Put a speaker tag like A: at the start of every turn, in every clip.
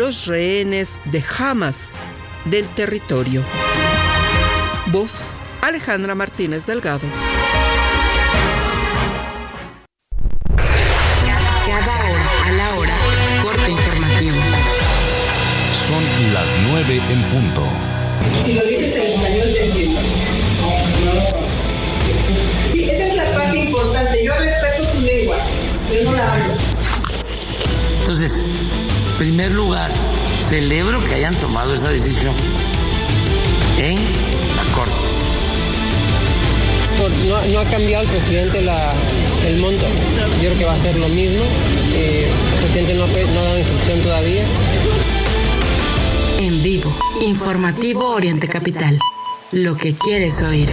A: los rehenes de Hamas del territorio. Voz Alejandra Martínez Delgado.
B: Cada hora a la hora, corte informativo.
C: Son las 9 en punto.
D: Primer lugar, celebro que hayan tomado esa decisión en la Corte.
E: No, no ha cambiado el presidente la- el monto. Yo creo que va a ser lo mismo. Eh, el presidente no, ha pe- no ha dado instrucción todavía.
B: En vivo, informativo Oriente Capital. Lo que quieres oír.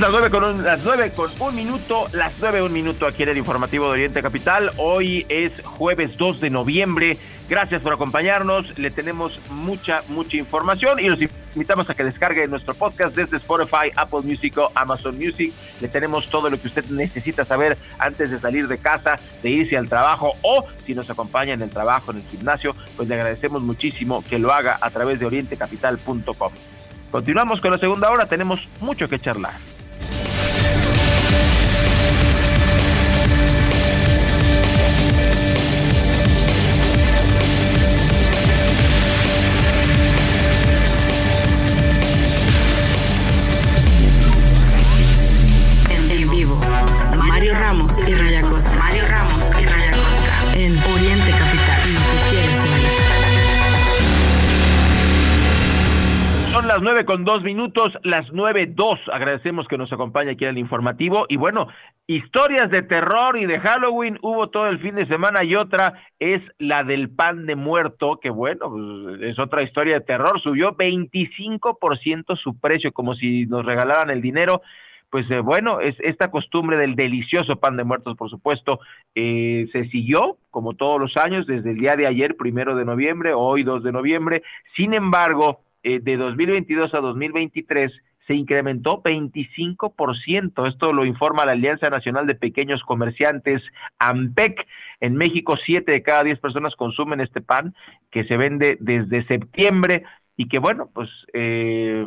F: Las nueve con un, las nueve con un minuto, las nueve un minuto aquí en el informativo de Oriente Capital. Hoy es jueves 2 de noviembre. Gracias por acompañarnos. Le tenemos mucha, mucha información y los invitamos a que descargue nuestro podcast desde Spotify, Apple Music o Amazon Music. Le tenemos todo lo que usted necesita saber antes de salir de casa, de irse al trabajo o si nos acompaña en el trabajo, en el gimnasio, pues le agradecemos muchísimo que lo haga a través de orientecapital.com. Continuamos con la segunda hora, tenemos mucho que charlar.
B: Ramos y Raya Costa. Mario Ramos y Raya Costa. En Oriente Capital. Lo que quieres oír.
F: Son las nueve con dos minutos, las nueve dos. Agradecemos que nos acompañe aquí en el informativo. Y bueno, historias de terror y de Halloween hubo todo el fin de semana y otra es la del pan de muerto, que bueno, pues, es otra historia de terror. Subió 25% su precio, como si nos regalaran el dinero. Pues eh, bueno, es esta costumbre del delicioso pan de muertos, por supuesto, eh, se siguió como todos los años desde el día de ayer, primero de noviembre, hoy 2 de noviembre. Sin embargo, eh, de 2022 a 2023 se incrementó 25%. Esto lo informa la Alianza Nacional de Pequeños Comerciantes, AMPEC. En México, 7 de cada 10 personas consumen este pan que se vende desde septiembre y que, bueno, pues eh,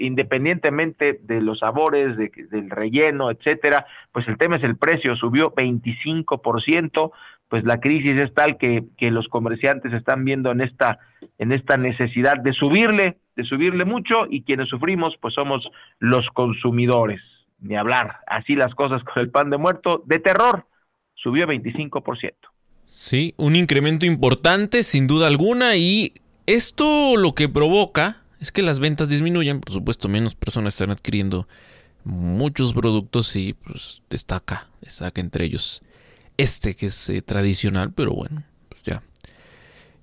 F: independientemente de los sabores, de, del relleno, etcétera, pues el tema es el precio, subió 25%, pues la crisis es tal que, que los comerciantes están viendo en esta, en esta necesidad de subirle, de subirle mucho, y quienes sufrimos, pues somos los consumidores. Ni hablar, así las cosas con el pan de muerto, de terror, subió 25%.
G: Sí, un incremento importante, sin duda alguna, y esto lo que provoca es que las ventas disminuyan, por supuesto, menos personas están adquiriendo muchos productos y pues destaca, destaca entre ellos este que es eh, tradicional, pero bueno, pues ya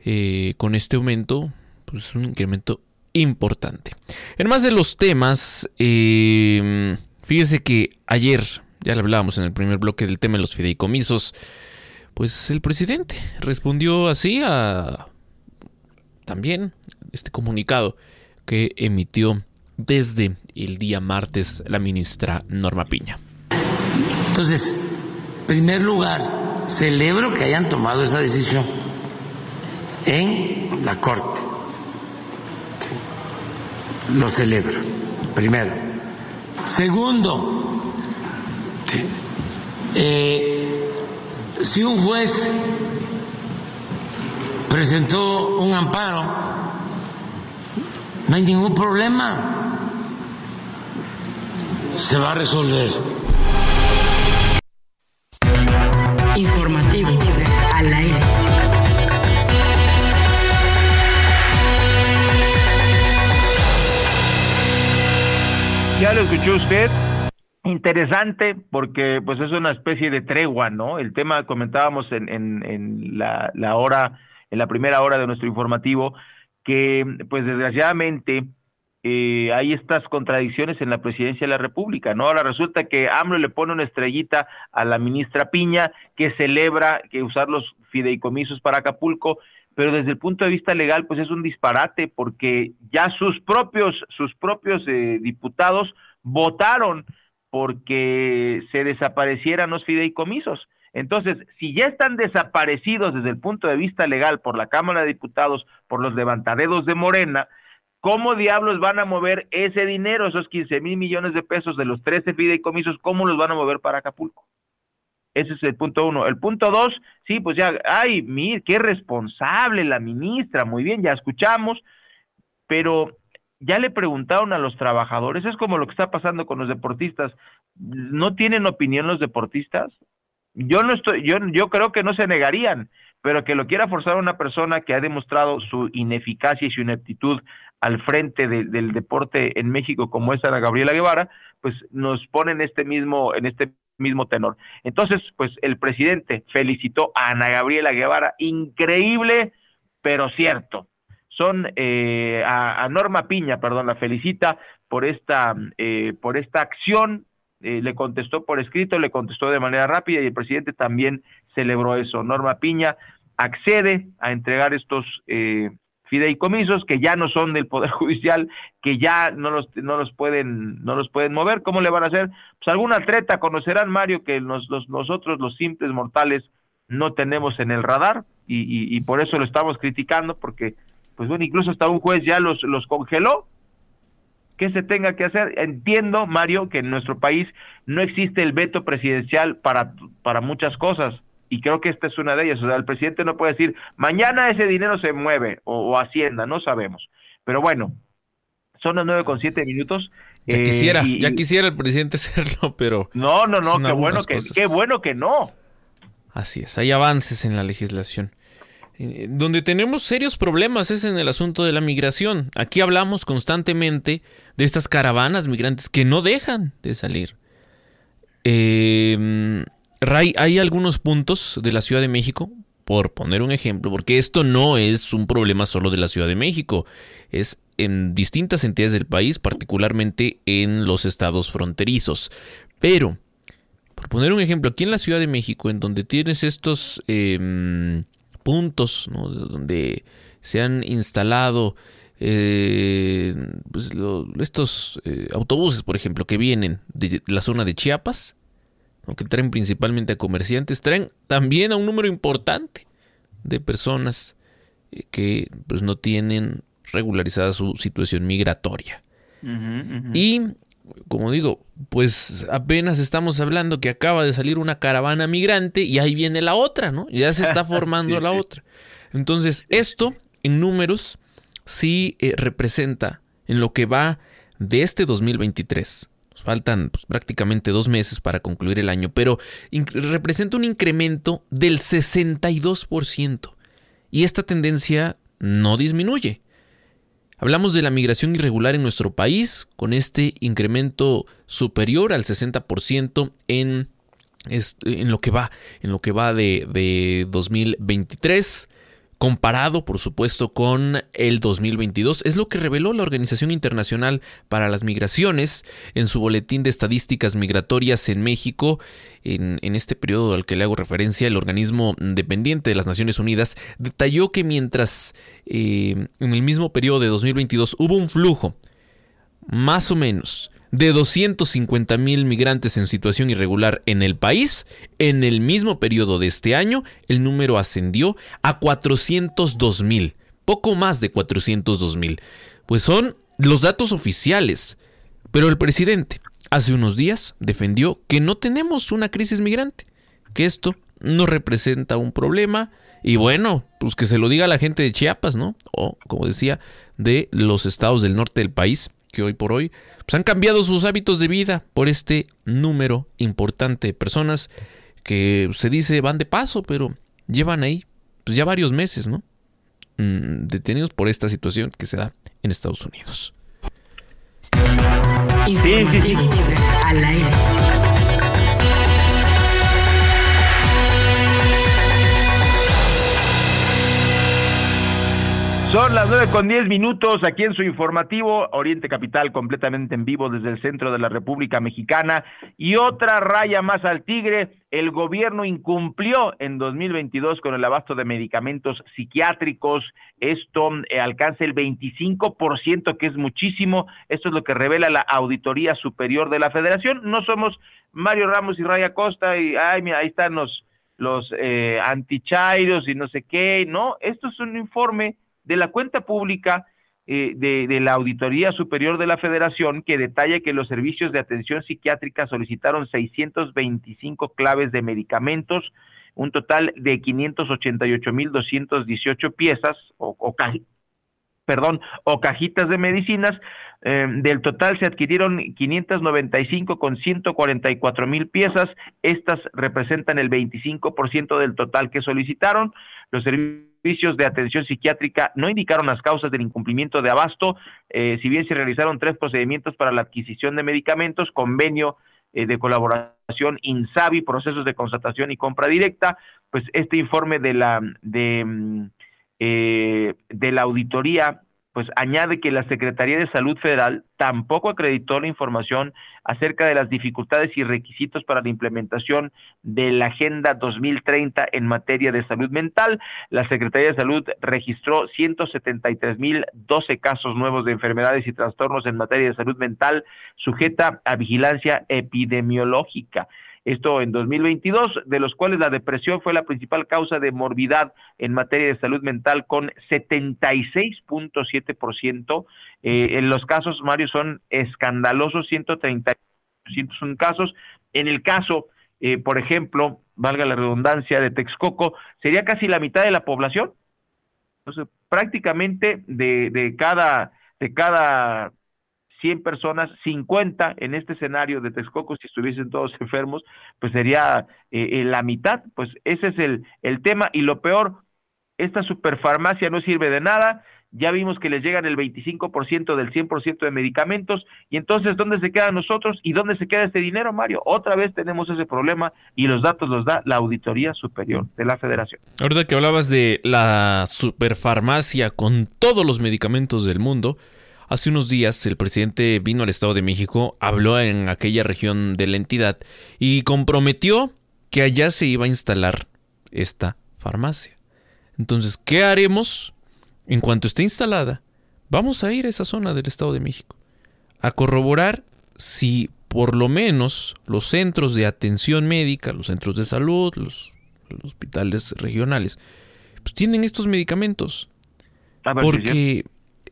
G: eh, con este aumento, pues un incremento importante. En más de los temas, eh, fíjese que ayer, ya le hablábamos en el primer bloque del tema de los fideicomisos, pues el presidente respondió así a también este comunicado que emitió desde el día martes la ministra Norma Piña.
D: Entonces, en primer lugar, celebro que hayan tomado esa decisión en la Corte. Lo celebro, primero. Segundo, eh, si un juez presentó un amparo, no hay ningún problema. Se va a resolver.
B: Informativo al aire.
F: Ya lo escuchó usted. Interesante porque pues es una especie de tregua, ¿no? El tema comentábamos en, en, en la, la hora, en la primera hora de nuestro informativo, que pues desgraciadamente eh, hay estas contradicciones en la presidencia de la República, ¿no? Ahora resulta que AMLO le pone una estrellita a la ministra Piña, que celebra que usar los fideicomisos para Acapulco, pero desde el punto de vista legal, pues es un disparate, porque ya sus propios, sus propios eh, diputados votaron porque se desaparecieran los fideicomisos. Entonces, si ya están desaparecidos desde el punto de vista legal por la Cámara de Diputados, por los levantadedos de Morena, ¿cómo diablos van a mover ese dinero, esos 15 mil millones de pesos de los 13 fideicomisos, cómo los van a mover para Acapulco? Ese es el punto uno. El punto dos, sí, pues ya, ay, mir, qué responsable la ministra, muy bien, ya escuchamos, pero ya le preguntaron a los trabajadores, es como lo que está pasando con los deportistas, ¿no tienen opinión los deportistas? Yo no estoy, yo, yo creo que no se negarían, pero que lo quiera forzar una persona que ha demostrado su ineficacia y su ineptitud al frente del deporte en México, como es Ana Gabriela Guevara, pues nos pone en este mismo, en este mismo tenor. Entonces, pues el presidente felicitó a Ana Gabriela Guevara, increíble, pero cierto son eh, a, Norma Piña, perdón, la felicita por esta, eh, por esta acción, eh, le contestó por escrito, le contestó de manera rápida y el presidente también celebró eso. Norma Piña accede a entregar estos fideicomisos que ya no son del Poder Judicial, que ya no los, no los pueden, no los pueden mover. ¿Cómo le van a hacer? Pues alguna treta conocerán, Mario, que los, nosotros, los simples mortales, no tenemos en el radar y, y por eso lo estamos criticando, porque pues bueno, incluso hasta un juez ya los, los congeló. ¿Qué se tenga que hacer? Entiendo, Mario, que en nuestro país no existe el veto presidencial para, para muchas cosas, y creo que esta es una de ellas. O sea, el presidente no puede decir, mañana ese dinero se mueve, o, Hacienda, no sabemos. Pero bueno, son las nueve con siete minutos.
G: Ya quisiera, eh, ya quisiera el presidente hacerlo, pero...
F: No, no, no, qué bueno, que, qué bueno que no.
G: Así es, hay avances en la legislación. Eh, donde tenemos serios problemas es en el asunto de la migración. Aquí hablamos constantemente de estas caravanas migrantes que no dejan de salir. Eh, Ray, hay algunos puntos de la Ciudad de México, por poner un ejemplo, porque esto no es un problema solo de la Ciudad de México, es en distintas entidades del país, particularmente en los estados fronterizos. Pero, por poner un ejemplo, aquí en la Ciudad de México, en donde tienes estos em, puntos donde se han instalado eh, pues, estos eh, autobuses, por ejemplo, que vienen de la zona de Chiapas, que traen principalmente a comerciantes, traen también a un número importante de personas eh, que pues, no tienen regularizada su situación migratoria. Y, como digo, pues apenas estamos hablando que acaba de salir una caravana migrante y ahí viene la otra, ¿no? Ya se está formando la otra. Entonces, esto en números sí eh, representa en lo que va de este 2023. Nos faltan pues, prácticamente dos meses para concluir el año, pero representa un incremento del 62%. Y esta tendencia no disminuye. Hablamos de la migración irregular en nuestro país, con este incremento superior al 60% en, en, lo que va, en lo que va de, de 2023 comparado por supuesto con el 2022. Es lo que reveló la Organización Internacional para las Migraciones en su boletín de estadísticas migratorias en México. En, este periodo al que le hago referencia, el organismo dependiente de las Naciones Unidas detalló que mientras eh, en el mismo periodo de 2022 hubo un flujo más o menos de 250 mil migrantes en situación irregular en el país, en el mismo periodo de este año, el número ascendió a 402 mil, poco más de 402 mil. Pues son los datos oficiales. Pero el presidente hace unos días defendió que no tenemos una crisis migrante, que esto no representa un problema. Y bueno, pues que se lo diga a la gente de Chiapas, ¿no? O, como decía, de los estados del norte del país, que hoy por hoy pues han cambiado sus hábitos de vida por este número importante de personas que se dice van de paso, pero llevan ahí pues ya varios meses, ¿no? Mm, detenidos por esta situación que se da en Estados Unidos.
B: Al aire.
F: Son las nueve con diez minutos aquí en su informativo Oriente Capital completamente en vivo desde el centro de la República Mexicana y otra raya más al tigre. El gobierno incumplió en 2022 con el abasto de medicamentos psiquiátricos. Esto eh, alcanza el 25%, que es muchísimo. Esto es lo que revela la Auditoría Superior de la Federación. No somos Mario Ramos y Raya Costa y, ay, mira, ahí están los, los eh, antichairos y no sé qué. No, esto es un informe de la cuenta pública eh, de, de, la Auditoría Superior de la Federación que detalla que los servicios de atención psiquiátrica solicitaron 625 claves de medicamentos, un total de 588.218 piezas o, o, perdón, o cajitas de medicinas. Eh, del total se adquirieron 595 con 144 mil piezas. Estas representan el 25% del total que solicitaron. Los servicios de atención psiquiátrica no indicaron las causas del incumplimiento de abasto, eh, si bien se realizaron tres procedimientos para la adquisición de medicamentos, convenio eh, de colaboración INSABI, procesos de constatación y compra directa, pues este informe de la de, mm, eh, de la auditoría pues añade que la Secretaría de Salud Federal tampoco acreditó la información acerca de las dificultades y requisitos para la implementación de la Agenda 2030 en materia de salud mental. La Secretaría de Salud registró 173.012 casos nuevos de enfermedades y trastornos en materia de salud mental sujeta a vigilancia epidemiológica esto en 2022, de los cuales la depresión fue la principal causa de morbidad en materia de salud mental con 76.7%. Eh, en los casos, Mario, son escandalosos, 130 101 casos. En el caso, eh, por ejemplo, valga la redundancia, de Texcoco, sería casi la mitad de la población. Entonces, prácticamente de, de cada de cada 100 personas, 50 en este escenario de Texcoco, si estuviesen todos enfermos, pues sería eh, eh, la mitad, pues ese es el, el tema. Y lo peor, esta superfarmacia no sirve de nada, ya vimos que les llegan el 25% del 100% de medicamentos, y entonces, ¿dónde se quedan nosotros y dónde se queda este dinero, Mario? Otra vez tenemos ese problema y los datos los da la Auditoría Superior de la Federación.
G: Ahorita que hablabas de la superfarmacia con todos los medicamentos del mundo, Hace unos días el presidente vino al Estado de México, habló en aquella región de la entidad y comprometió que allá se iba a instalar esta farmacia. Entonces, ¿qué haremos? En cuanto esté instalada, vamos a ir a esa zona del Estado de México a corroborar si por lo menos los centros de atención médica, los centros de salud, los, los hospitales regionales, pues tienen estos medicamentos. Porque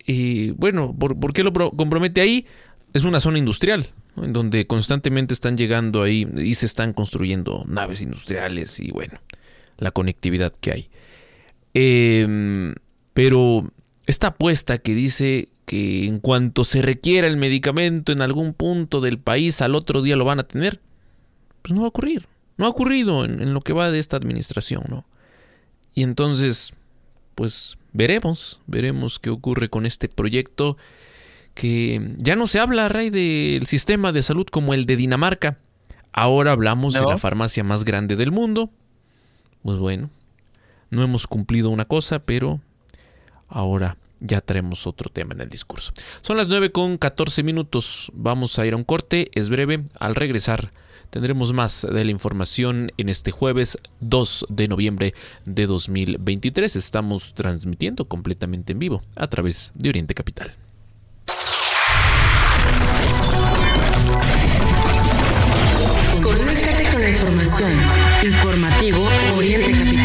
G: y bueno, ¿por, qué lo compromete ahí? Es una zona industrial, en donde constantemente están llegando ahí y se están construyendo naves industriales y bueno, la conectividad que hay. Em, pero esta apuesta que dice que en cuanto se requiera el medicamento en algún punto del país, al otro día lo van a tener, pues no va a ocurrir. No ha ocurrido en, en lo que va de esta administración, ¿no? Y entonces, pues veremos, veremos qué ocurre con este proyecto que ya no se habla, Rey, del sistema de salud como el de Dinamarca. Ahora hablamos de la farmacia más grande del mundo. Pues bueno, no hemos cumplido una cosa, pero ahora ya traemos otro tema en el discurso. Son las 9 con 14 minutos. Vamos a ir a un corte, es breve. Al regresar Tendremos más de la información en este jueves 2 de noviembre de 2023. Estamos transmitiendo completamente en vivo a través de Oriente Capital.
B: Información. Informativo Oriente Capital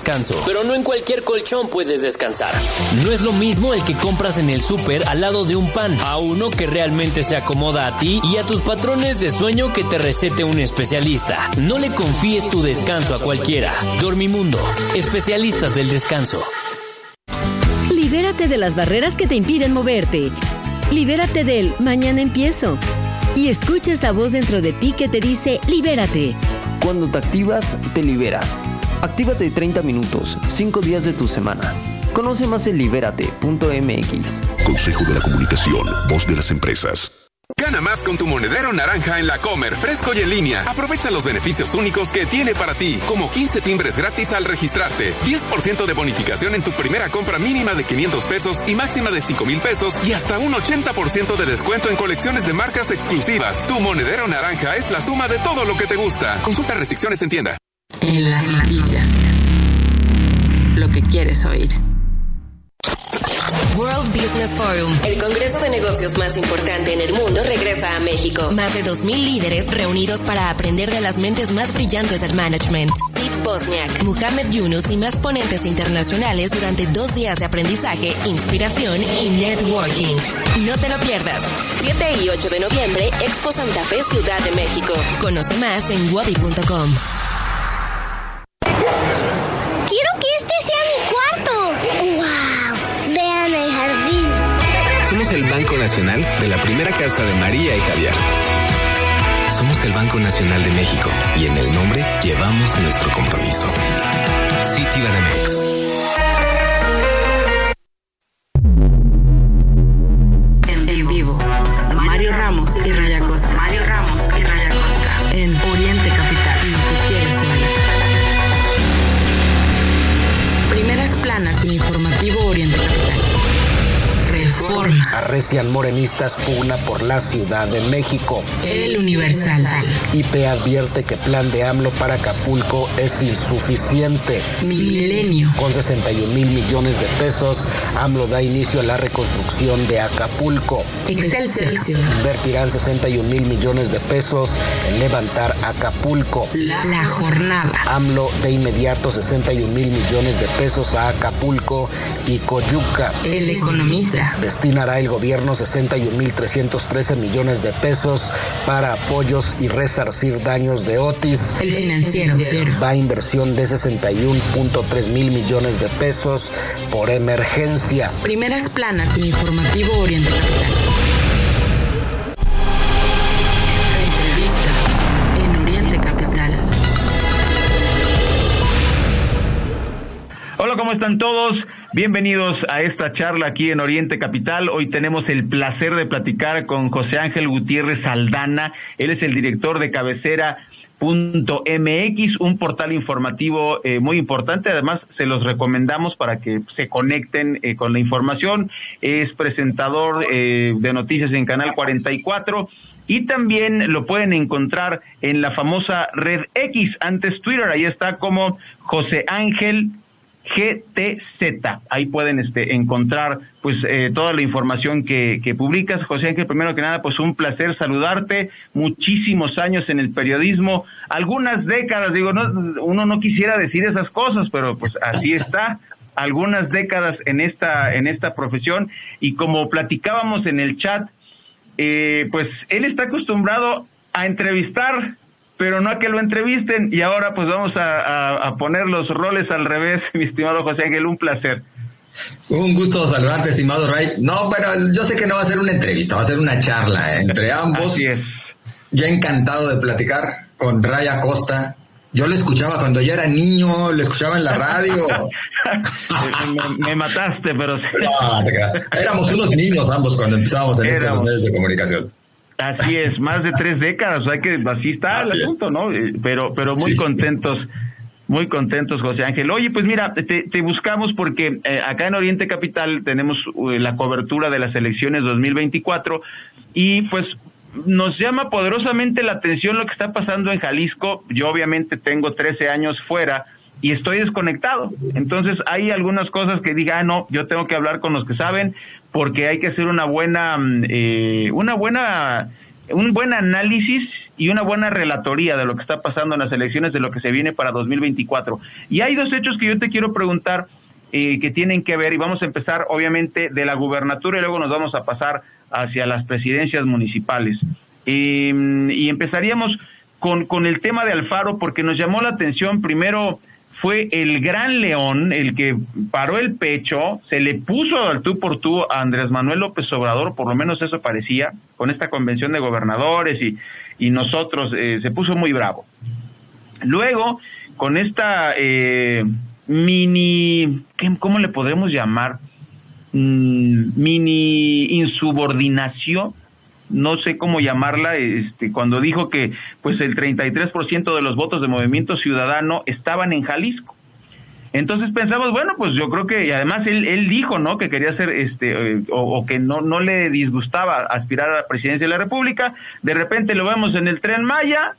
H: Pero no en cualquier colchón puedes descansar. No es lo mismo el que compras en el súper al lado de un pan, a uno que realmente se acomoda a ti y a tus patrones de sueño que te recete un especialista. No le confíes tu descanso a cualquiera. Dormimundo, especialistas del descanso.
I: Libérate de las barreras que te impiden moverte. Libérate del mañana empiezo. Y escucha esa voz dentro de ti que te dice libérate.
J: Cuando te activas, te liberas. Actívate 30 minutos, 5 días de tu semana. Conoce más en libérate.mx.
K: Consejo de la Comunicación, voz de las empresas.
L: Gana más con tu monedero naranja en la Comer, fresco y en línea. Aprovecha los beneficios únicos que tiene para ti, como 15 timbres gratis al registrarte, 10% de bonificación en tu primera compra mínima de 500 pesos y máxima de 5 mil pesos y hasta un 80% de descuento en colecciones de marcas exclusivas. Tu monedero naranja es la suma de todo lo que te gusta. Consulta restricciones en tienda.
B: En las noticias. Lo que quieres oír.
M: World Business Forum, el congreso de negocios más importante en el mundo, regresa a México. Más de 2.000 líderes reunidos para aprender de las mentes más brillantes del management. Steve Bosniak, Muhammad Yunus y más ponentes internacionales durante dos días de aprendizaje, inspiración y networking. No te lo pierdas. 7 y 8 de noviembre, Expo Santa Fe, Ciudad de México. Conoce más en wadi.com.
N: El
O: Banco Nacional de la primera casa de María y Javier. Somos el Banco Nacional de México y en el nombre llevamos nuestro compromiso. Citibanamex.
P: Morenistas pugna por la Ciudad de México.
B: El Universal.
P: IP advierte que plan de AMLO para Acapulco es insuficiente.
B: Milenio.
P: Con 61 mil millones de pesos, AMLO da inicio a la reconstrucción de Acapulco.
B: Excelsior.
P: Invertirán 61 mil millones de pesos en levantar Acapulco.
B: La, la jornada.
P: AMLO de inmediato 61 mil millones de pesos a Acapulco y Coyuca.
B: El economista.
P: Destinará el gobierno 61.313 millones de pesos para apoyos y resarcir daños de Otis.
B: El financiero.
P: Va a inversión de 61.3 mil millones de pesos por emergencia.
B: Primeras planas en informativo Oriente
F: ¿cómo están todos? Bienvenidos a esta charla aquí en Oriente Capital. Hoy tenemos el placer de platicar con José Ángel Gutiérrez Aldana. Él es el director de cabecera MX, un portal informativo eh, muy importante. Además, se los recomendamos para que se conecten eh, con la información. Es presentador eh, de noticias en Canal 44 y también lo pueden encontrar en la famosa red X, antes Twitter. Ahí está como José Ángel GTZ. Ahí pueden este, encontrar pues eh, toda la información que, publicas. José Ángel, primero que nada, pues un placer saludarte. Muchísimos años en el periodismo, algunas décadas, digo, no, uno no quisiera decir esas cosas, pero pues así está. Algunas décadas en esta, en esta profesión y como platicábamos en el chat, eh, pues él está acostumbrado a entrevistar pero no a que lo entrevisten. Y ahora pues vamos a, a, a, poner los roles al revés, mi estimado José Ángel, un placer.
Q: Un gusto saludarte, estimado Ray. No, pero yo sé que no va a ser una entrevista, va a ser una charla entre ambos.
F: Así es.
Q: Ya encantado de platicar con Ray Acosta. Yo lo escuchaba cuando ya era niño, lo escuchaba en la radio.
F: me, me, mataste, pero...
Q: No, te. Éramos unos niños ambos cuando empezábamos en estos medios de comunicación.
F: Así es, más de tres décadas, o sea que así está así el asunto, es. ¿no? Pero, pero muy sí. contentos, Muy contentos, José Ángel. Oye, pues mira, te, buscamos porque eh, acá en Oriente Capital tenemos eh, la cobertura de las elecciones 2024 y pues nos llama poderosamente la atención lo que está pasando en Jalisco. Yo obviamente tengo 13 años fuera y estoy desconectado. Entonces hay algunas cosas que diga, ah, no, yo tengo que hablar con los que saben porque hay que hacer una buena, mm, eh, una buena, un buen análisis y una buena relatoría de lo que está pasando en las elecciones, de lo que se viene para 2024. Y hay dos hechos que yo te quiero preguntar eh, que tienen que ver, y vamos a empezar obviamente de la gubernatura y luego nos vamos a pasar hacia las presidencias municipales. Em, y empezaríamos con, con el tema de Alfaro, porque nos llamó la atención primero fue el gran león el que paró el pecho, se le puso al tú por tú a Andrés Manuel López Obrador, por lo menos eso parecía, con esta convención de gobernadores y, y nosotros, eh, se puso muy bravo. Luego, con esta eh, mini, ¿cómo le podemos llamar? Mm, mini insubordinación no sé cómo llamarla, este, cuando dijo que pues el 33% de los votos de Movimiento Ciudadano estaban en Jalisco. Entonces pensamos, bueno, pues yo creo que, y además él, él dijo, ¿no? Que quería ser, este, eh, o, que no, no le disgustaba aspirar a la presidencia de la República. De repente lo vemos en el tren Maya,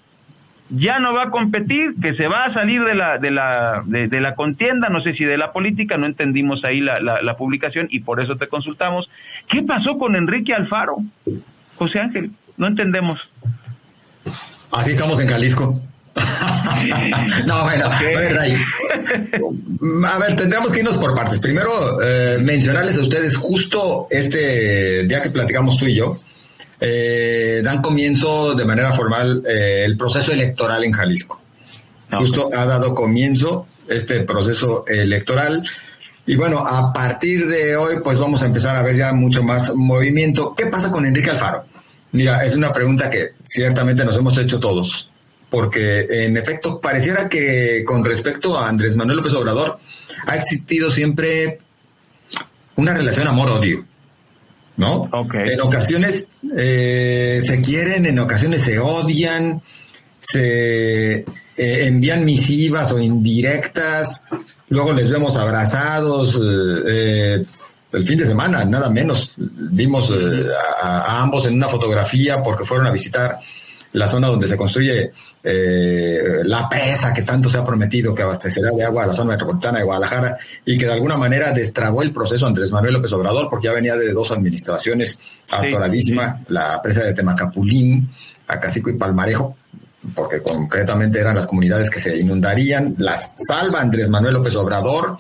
F: ya no va a competir, que se va a salir de la, de la, de, la contienda, no sé si de la política, no entendimos ahí la, la publicación y por eso te consultamos. ¿Qué pasó con Enrique Alfaro? José Ángel, no entendemos.
Q: Así estamos en Jalisco. no, bueno, a ver, a ver, tendríamos que irnos por partes. Primero, eh, mencionarles a ustedes justo este día que platicamos tú y yo, eh, dan comienzo de manera formal eh, el proceso electoral en Jalisco. Justo ha dado comienzo este proceso electoral. Y bueno, a partir de hoy, pues vamos a empezar a ver ya mucho más movimiento. ¿Qué pasa con Enrique Alfaro? Mira, es una pregunta que ciertamente nos hemos hecho todos, porque en efecto pareciera que con respecto a Andrés Manuel López Obrador ha existido siempre una relación amor-odio, ¿no? En ocasiones eh, se quieren, en ocasiones se odian, se eh, envían misivas o indirectas, luego les vemos abrazados. Eh, el fin de semana, nada menos. Vimos eh, a, ambos en una fotografía porque fueron a visitar la zona donde se construye eh, la presa que tanto se ha prometido que abastecerá de agua a la zona metropolitana de Guadalajara y que de alguna manera destrabó el proceso Andrés Manuel López Obrador porque ya venía de dos administraciones atoradísima, la presa de Temacapulín, Acacico y Palmarejo, porque concretamente eran las comunidades que se inundarían, las salva Andrés Manuel López Obrador,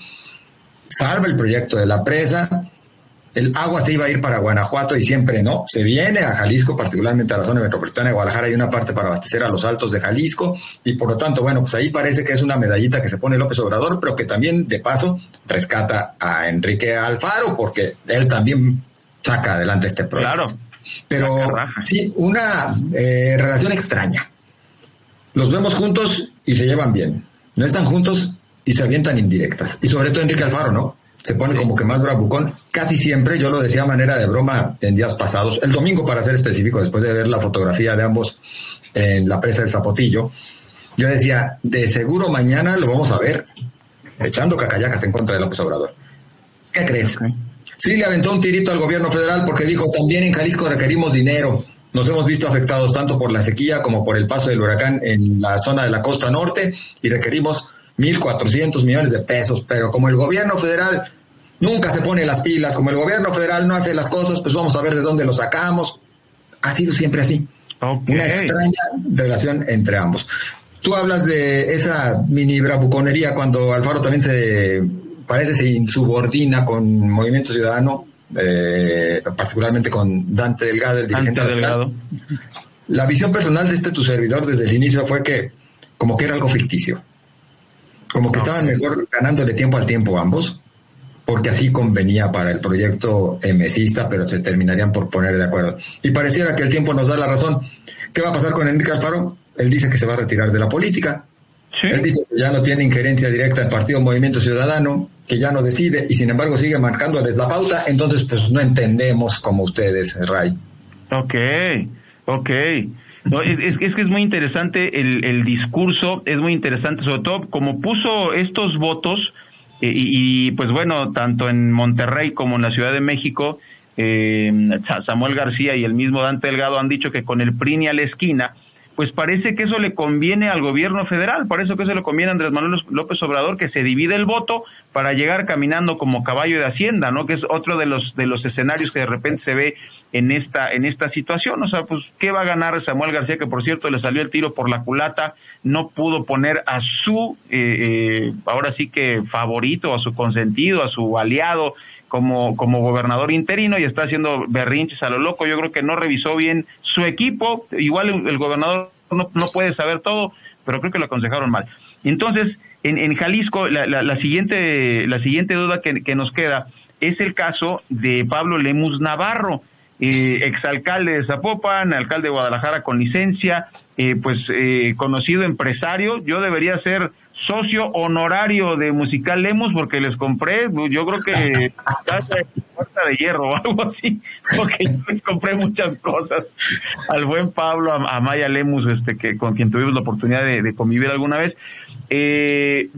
Q: salva el proyecto de la presa, el agua se iba a ir para Guanajuato y siempre no, se viene a Jalisco, particularmente a la zona metropolitana de Guadalajara, hay una parte para abastecer a los altos de Jalisco y por lo tanto, bueno, pues ahí parece que es una medallita que se pone López Obrador, pero que también de paso rescata a Enrique Alfaro porque él también saca adelante este proyecto. Claro. Pero sí, una eh, relación extraña. Los vemos juntos y se llevan bien. No están juntos y se avientan indirectas. Y sobre todo Enrique Alfaro, ¿no? Se pone como que más bravucón. Casi siempre, yo lo decía a manera de broma en días pasados, el domingo para ser específico, después de ver la fotografía de ambos en la presa del Zapotillo, yo decía, de seguro mañana lo vamos a ver echando cacayacas en contra de López Obrador. ¿Qué crees? Sí le aventó un tirito al gobierno federal porque dijo, también en Jalisco requerimos dinero. Nos hemos visto afectados tanto por la sequía como por el paso del huracán en la zona de la costa norte y requerimos 1.400 millones de pesos, pero como el gobierno federal nunca se pone las pilas, como el gobierno federal no hace las cosas, pues vamos a ver de dónde lo sacamos. Ha sido siempre así. Una extraña relación entre ambos. Tú hablas de esa mini bravuconería cuando Alfaro también se parece se insubordina con Movimiento Ciudadano, eh, particularmente con Dante Delgado, el dirigente Delgado. La visión personal de este tu servidor desde el inicio fue que como que era algo ficticio como que estaban mejor ganándole tiempo al tiempo ambos, porque así convenía para el proyecto mesista, pero se terminarían por poner de acuerdo. Y pareciera que el tiempo nos da la razón. ¿Qué va a pasar con Enrique Alfaro? Él dice que se va a retirar de la política. Él dice que ya no tiene injerencia directa el Partido Movimiento Ciudadano, que ya no decide y sin embargo sigue marcándoles la pauta. Entonces, pues no entendemos como ustedes, Ray.
F: Ok, ok. No, es, es, que es muy interesante el, el, discurso, es muy interesante, sobre todo como puso estos votos, eh, y, pues bueno, tanto en Monterrey como en la Ciudad de México, eh, Samuel García y el mismo Dante Delgado han dicho que con el PRI a la esquina, pues parece que eso le conviene al gobierno federal, parece que eso le conviene a Andrés Manuel López Obrador, que se divide el voto para llegar caminando como caballo de Hacienda, ¿no? Que es otro de los, de los escenarios que de repente se ve en esta, en esta situación. O sea, pues, ¿qué va a ganar Samuel García? Que por cierto le salió el tiro por la culata, no pudo poner a su, eh, eh, ahora sí que favorito, a su consentido, a su aliado como, como gobernador interino y está haciendo berrinches a lo loco. Yo creo que no revisó bien su equipo. Igual el, gobernador no, no, puede saber todo, pero creo que lo aconsejaron mal. Entonces, en, en Jalisco, la, la, siguiente, la siguiente duda que, que nos queda es el caso de Pablo Lemus Navarro eh, exalcalde de Zapopan, alcalde de Guadalajara con licencia, eh, pues eh, conocido empresario. Yo debería ser socio honorario de Musical Lemus porque les compré, yo creo que puerta de hierro o algo así, porque yo les compré muchas cosas al buen Pablo, a, Maya Lemus, este, que con quien tuvimos la oportunidad de, convivir alguna vez. Eh,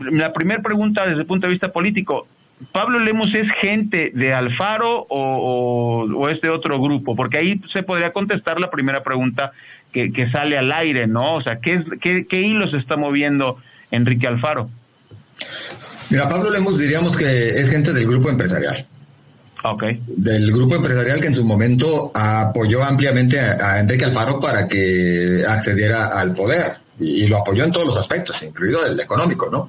F: la primera pregunta desde el punto de vista político, Pablo Lemos es gente de Alfaro o, es de otro grupo, porque ahí se podría contestar la primera pregunta que, sale al aire, ¿no? O sea, ¿qué, qué, qué hilos está moviendo Enrique Alfaro?
Q: Mira, Pablo Lemos diríamos que es gente del grupo empresarial.
F: Ok.
Q: Del grupo empresarial que en su momento apoyó ampliamente a, Enrique Alfaro para que accediera al poder y, lo apoyó en todos los aspectos, incluido el económico, ¿no?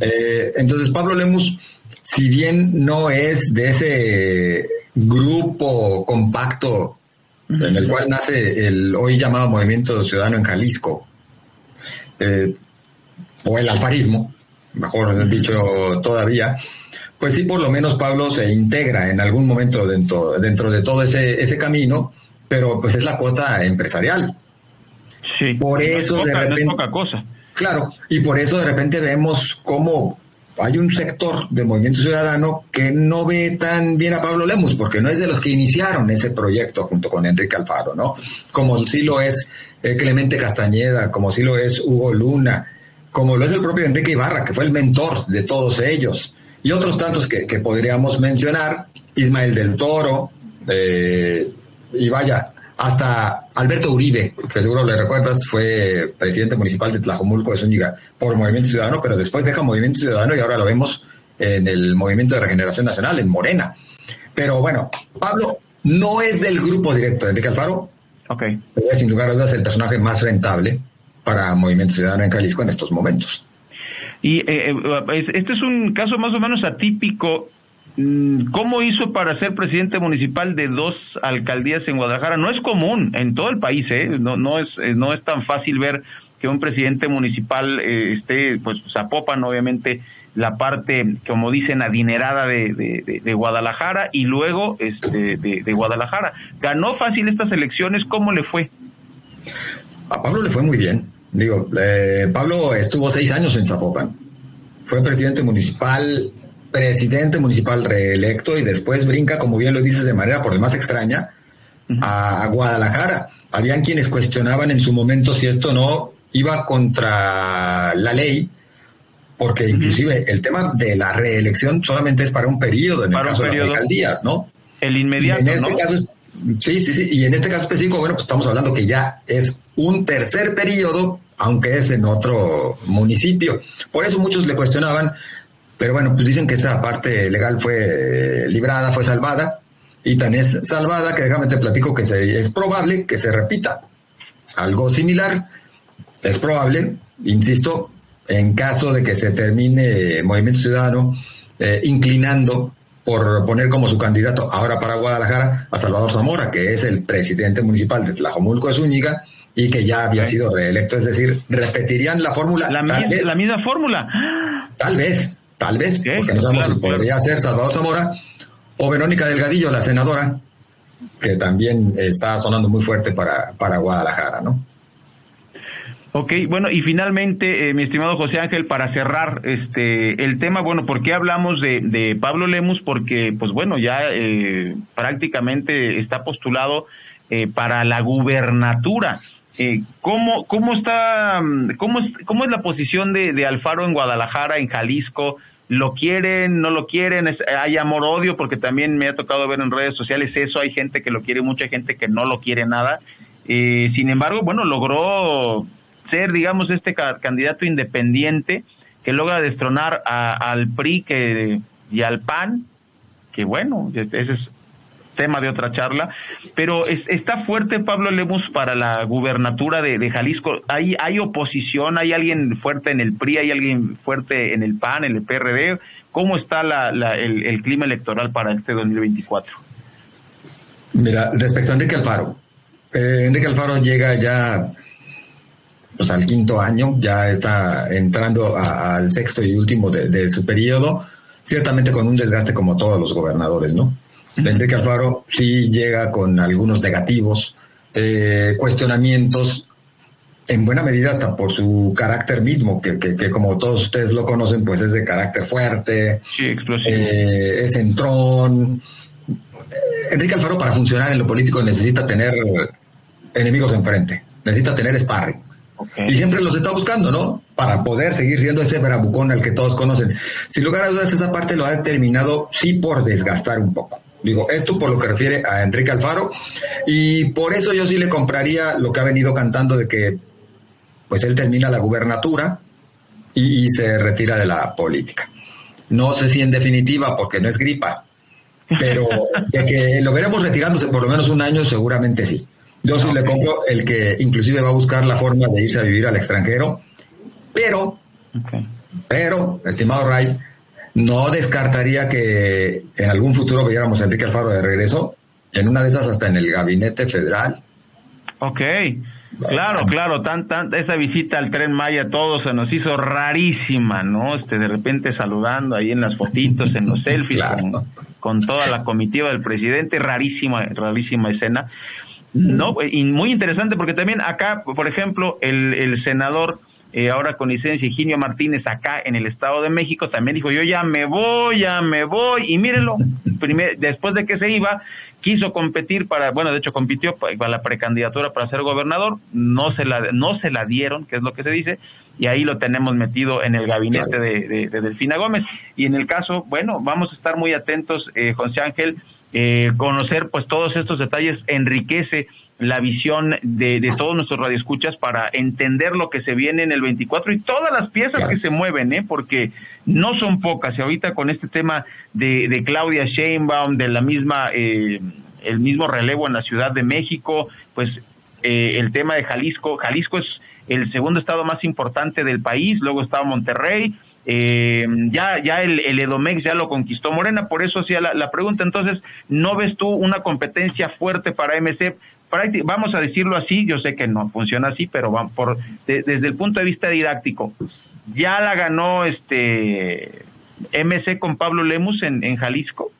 Q: Eh, entonces, Pablo Lemus, si bien no es de ese grupo compacto en el cual nace el hoy llamado Movimiento Ciudadano en Jalisco, eh, o el alfarismo, mejor dicho todavía, pues sí, por lo menos Pablo se integra en algún momento dentro, dentro de todo ese, ese camino, pero pues es la cuota empresarial.
F: Sí.
Q: Por eso de repente...
F: poca cosa.
Q: Claro, y por eso de repente vemos cómo hay un sector de Movimiento Ciudadano que no ve tan bien a Pablo Lemus, porque no es de los que iniciaron ese proyecto junto con Enrique Alfaro, ¿no? Como sí lo es eh, Clemente Castañeda, como sí lo es Hugo Luna, como lo es el propio Enrique Ibarra, que fue el mentor de todos ellos, y otros tantos que, podríamos mencionar, Ismael del Toro, eh, y vaya, hasta Alberto Uribe, que seguro le recuerdas, fue presidente municipal de Tlajomulco de Zúñiga por Movimiento Ciudadano, pero después deja Movimiento Ciudadano y ahora lo vemos en el Movimiento de Regeneración Nacional, en Morena. Pero bueno, Pablo no es del grupo directo de Enrique Alfaro.
F: Ok.
Q: Pero es sin lugar a dudas el personaje más rentable para Movimiento Ciudadano en Jalisco en estos momentos.
F: Y eh, eh, este es un caso más o menos atípico Mm, ¿Cómo hizo para ser presidente municipal de dos alcaldías en Guadalajara? No es común en todo el país, ¿eh? no, no, es, eh, no es tan fácil ver que un presidente municipal eh, esté, pues Zapopan, obviamente, la parte, como dicen, adinerada de, de, Guadalajara y luego este, de, Guadalajara. Ganó fácil estas elecciones, ¿cómo le fue?
Q: A Pablo le fue muy bien. Digo, eh, Pablo estuvo seis años en Zapopan. Fue presidente municipal presidente municipal reelecto y después brinca, como bien lo dices, de manera por demás extraña, a, Guadalajara. Habían quienes cuestionaban en su momento si esto no iba contra la ley, porque inclusive el tema de la reelección solamente es para un periodo, en el caso de las alcaldías, ¿no?
F: El inmediato,
Q: en este caso, sí, sí, sí, y en este caso específico, bueno, pues estamos hablando que ya es un tercer periodo, aunque es en otro municipio. Por eso muchos le cuestionaban pero bueno, pues dicen que esta parte legal fue librada, fue salvada, y tan es salvada que déjame te platico que es probable que se repita algo similar. Es probable, insisto, en caso de que se termine Movimiento Ciudadano eh, inclinando por poner como su candidato ahora para Guadalajara a Salvador Zamora, que es el presidente municipal de Tlajomulco de Zúñiga y que ya había sido reelecto. Es decir, repetirían la fórmula.
F: La, la misma fórmula.
Q: Tal vez, Tal vez, porque no sabemos si podría ser Salvador Zamora o Verónica Delgadillo, la senadora, que también está sonando muy fuerte para, para Guadalajara, ¿no?
F: Ok, bueno, y finalmente, eh, mi estimado José Ángel, para cerrar este el tema, bueno, ¿por qué hablamos de, de Pablo Lemus? Porque, pues bueno, ya eh, prácticamente está postulado eh, para la gubernatura. Eh, ¿cómo, ¿Cómo está, mm, cómo cómo es la posición de, de Alfaro en Guadalajara, en Jalisco? ¿Lo quieren, no lo quieren? ¿Hay amor-odio? Porque también me ha tocado ver en redes sociales eso. Hay gente que lo quiere mucha gente que no lo quiere nada. Eh, sin embargo, bueno, logró ser, digamos, este candidato independiente que logra destronar al PRI que, y al PAN, que bueno, ese es tema de otra charla, pero está fuerte Pablo Lemus para la gubernatura de, Jalisco. ¿Hay, ¿Hay oposición? ¿Hay alguien fuerte en el PRI? ¿Hay alguien fuerte en el PAN, en el PRD? ¿Cómo está el, clima electoral para este 2024?
Q: Mira, respecto a Enrique Alfaro, eh, Enrique Alfaro llega ya pues, al quinto año, ya está entrando al sexto y último de, su periodo, ciertamente con un desgaste como todos los gobernadores, ¿no? Enrique Alfaro sí llega con algunos negativos, eh, cuestionamientos, en buena medida hasta por su carácter mismo, que, como todos ustedes lo conocen, pues es de carácter fuerte, eh, es entrón. Enrique Alfaro para funcionar en lo político necesita tener enemigos enfrente, necesita tener sparrings. Y siempre los está buscando, ¿no? Para poder seguir siendo ese bravucón al que todos conocen. Sin lugar a dudas, esa parte lo ha determinado, sí, por desgastar un poco. Digo, esto por lo que refiere a Enrique Alfaro. Y por eso yo sí le compraría lo que ha venido cantando de que, pues él termina la gubernatura y, y se retira de la política. No sé si en definitiva, porque no es gripa, pero de que lo veremos retirándose por lo menos un año, seguramente sí. Yo sí le compro el que inclusive va a buscar la forma de irse a vivir al extranjero, pero, pero, estimado Ray, no descartaría que en algún futuro viéramos a Enrique Alfaro de regreso, en una de esas hasta en el gabinete federal.
F: Ok, claro, claro, tan, tan, esa visita al tren Maya todo se nos hizo rarísima, ¿no? Este, de repente saludando ahí en las fotitos, en los selfies, con, con, toda la comitiva del presidente, rarísima, rarísima escena. No, y muy interesante porque también acá, por ejemplo, el, el senador eh, ahora con licencia Higinio Martínez acá en el Estado de México también dijo yo ya me voy, ya me voy y mírenlo, después de que se iba quiso competir para, bueno de hecho compitió para la precandidatura para ser gobernador, no se la no se la dieron, que es lo que se dice, y ahí lo tenemos metido en el gabinete de, de, Delfina Gómez. Y en el caso, bueno, vamos a estar muy atentos, eh, José Ángel, eh, conocer pues todos estos detalles enriquece la visión de, de, todos nuestros radioescuchas para entender lo que se viene en el 24 y todas las piezas que se mueven, ¿eh? porque no son pocas. Y ahorita con este tema de, de Claudia Sheinbaum, de la misma, eh, el mismo relevo en la Ciudad de México, pues eh, el tema de Jalisco. Jalisco es el segundo estado más importante del país, luego estaba Monterrey, eh, ya, ya el, el, Edomex ya lo conquistó Morena, por eso hacía la, la, pregunta. Entonces, ¿no ves tú una competencia fuerte para MC? Vamos a decirlo así, yo sé que no funciona así, pero por, desde el punto de vista didáctico, ¿ya la ganó este MC con Pablo Lemus en, en Jalisco?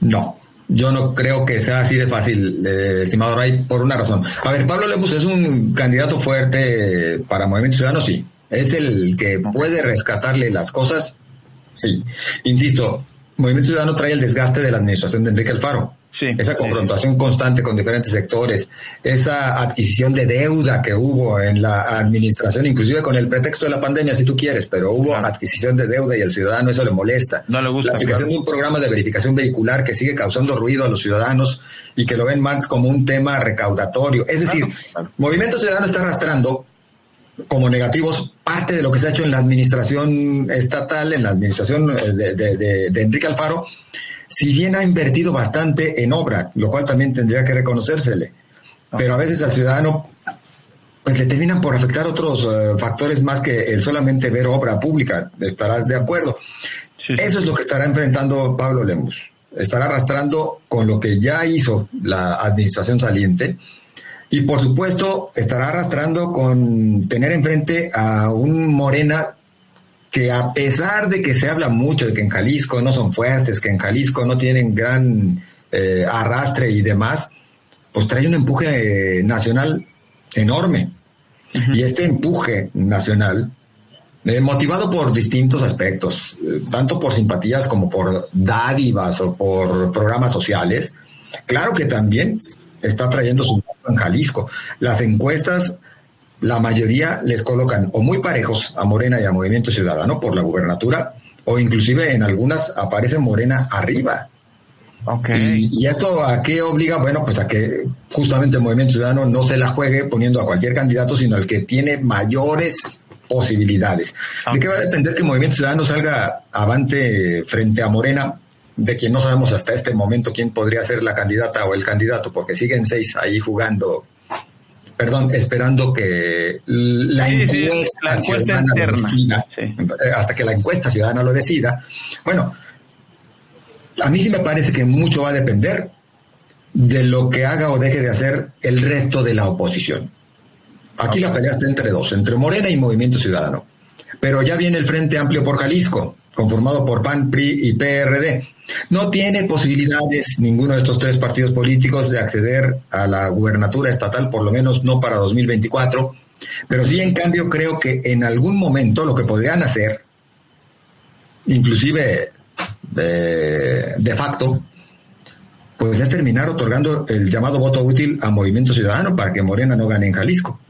Q: No, yo no creo que sea así de fácil, eh, estimado Ray, por una razón. A ver, Pablo Lemus es un candidato fuerte para Movimiento Ciudadano, sí. ¿Es el que puede rescatarle las cosas? Sí. Insisto, Movimiento Ciudadano trae el desgaste de la administración de Enrique Alfaro. Sí, esa confrontación constante con diferentes sectores, esa adquisición de deuda que hubo en la administración, inclusive con el pretexto de la pandemia, si tú quieres, pero hubo adquisición de deuda y al ciudadano eso le molesta.
F: No le gusta,
Q: la aplicación de un programa de verificación vehicular que sigue causando ruido a los ciudadanos y que lo ven más como un tema recaudatorio. Es decir, Movimiento Ciudadano está arrastrando como negativos parte de lo que se ha hecho en la administración estatal, en la administración eh, de, Enrique Alfaro, si bien ha invertido bastante en obra, lo cual también tendría que reconocérsele, pero a veces al ciudadano pues le terminan por afectar otros eh, factores más que el solamente ver obra pública, estarás de acuerdo. Eso es lo que estará enfrentando Pablo Lemus. Estará arrastrando con lo que ya hizo la administración saliente, y por supuesto, estará arrastrando con tener enfrente a un Morena que a pesar de que se habla mucho de que en Jalisco no son fuertes, que en Jalisco no tienen gran eh, arrastre y demás, pues trae un empuje nacional enorme. Y este empuje nacional, eh, motivado por distintos aspectos, eh, tanto por simpatías como por dádivas o por programas sociales, claro que también está trayendo su en Jalisco. Las encuestas, la mayoría les colocan o muy parejos a Morena y a Movimiento Ciudadano por la gubernatura, o inclusive en algunas aparece Morena arriba.
F: Okay.
Q: Y, esto a qué obliga? Bueno, pues a que justamente el Movimiento Ciudadano no se la juegue poniendo a cualquier candidato, sino al que tiene mayores posibilidades. ¿De qué va a depender que el Movimiento Ciudadano salga avante frente a Morena? De quien no sabemos hasta este momento quién podría ser la candidata o el candidato, porque siguen seis ahí jugando, perdón, esperando que la encuesta, ciudadana lo decida, hasta que la encuesta ciudadana lo decida. Bueno, a mí sí me parece que mucho va a depender de lo que haga o deje de hacer el resto de la oposición. Aquí la pelea está entre dos, entre Morena y Movimiento Ciudadano. Pero ya viene el Frente Amplio por Jalisco, conformado por PAN, PRI y PRD. No tiene posibilidades ninguno de estos tres partidos políticos de acceder a la gubernatura estatal, por lo menos no para 2024. Pero sí, en cambio, creo que en algún momento lo que podrían hacer, inclusive de, facto, pues es terminar otorgando el llamado voto útil a Movimiento Ciudadano para que Morena no gane en Jalisco.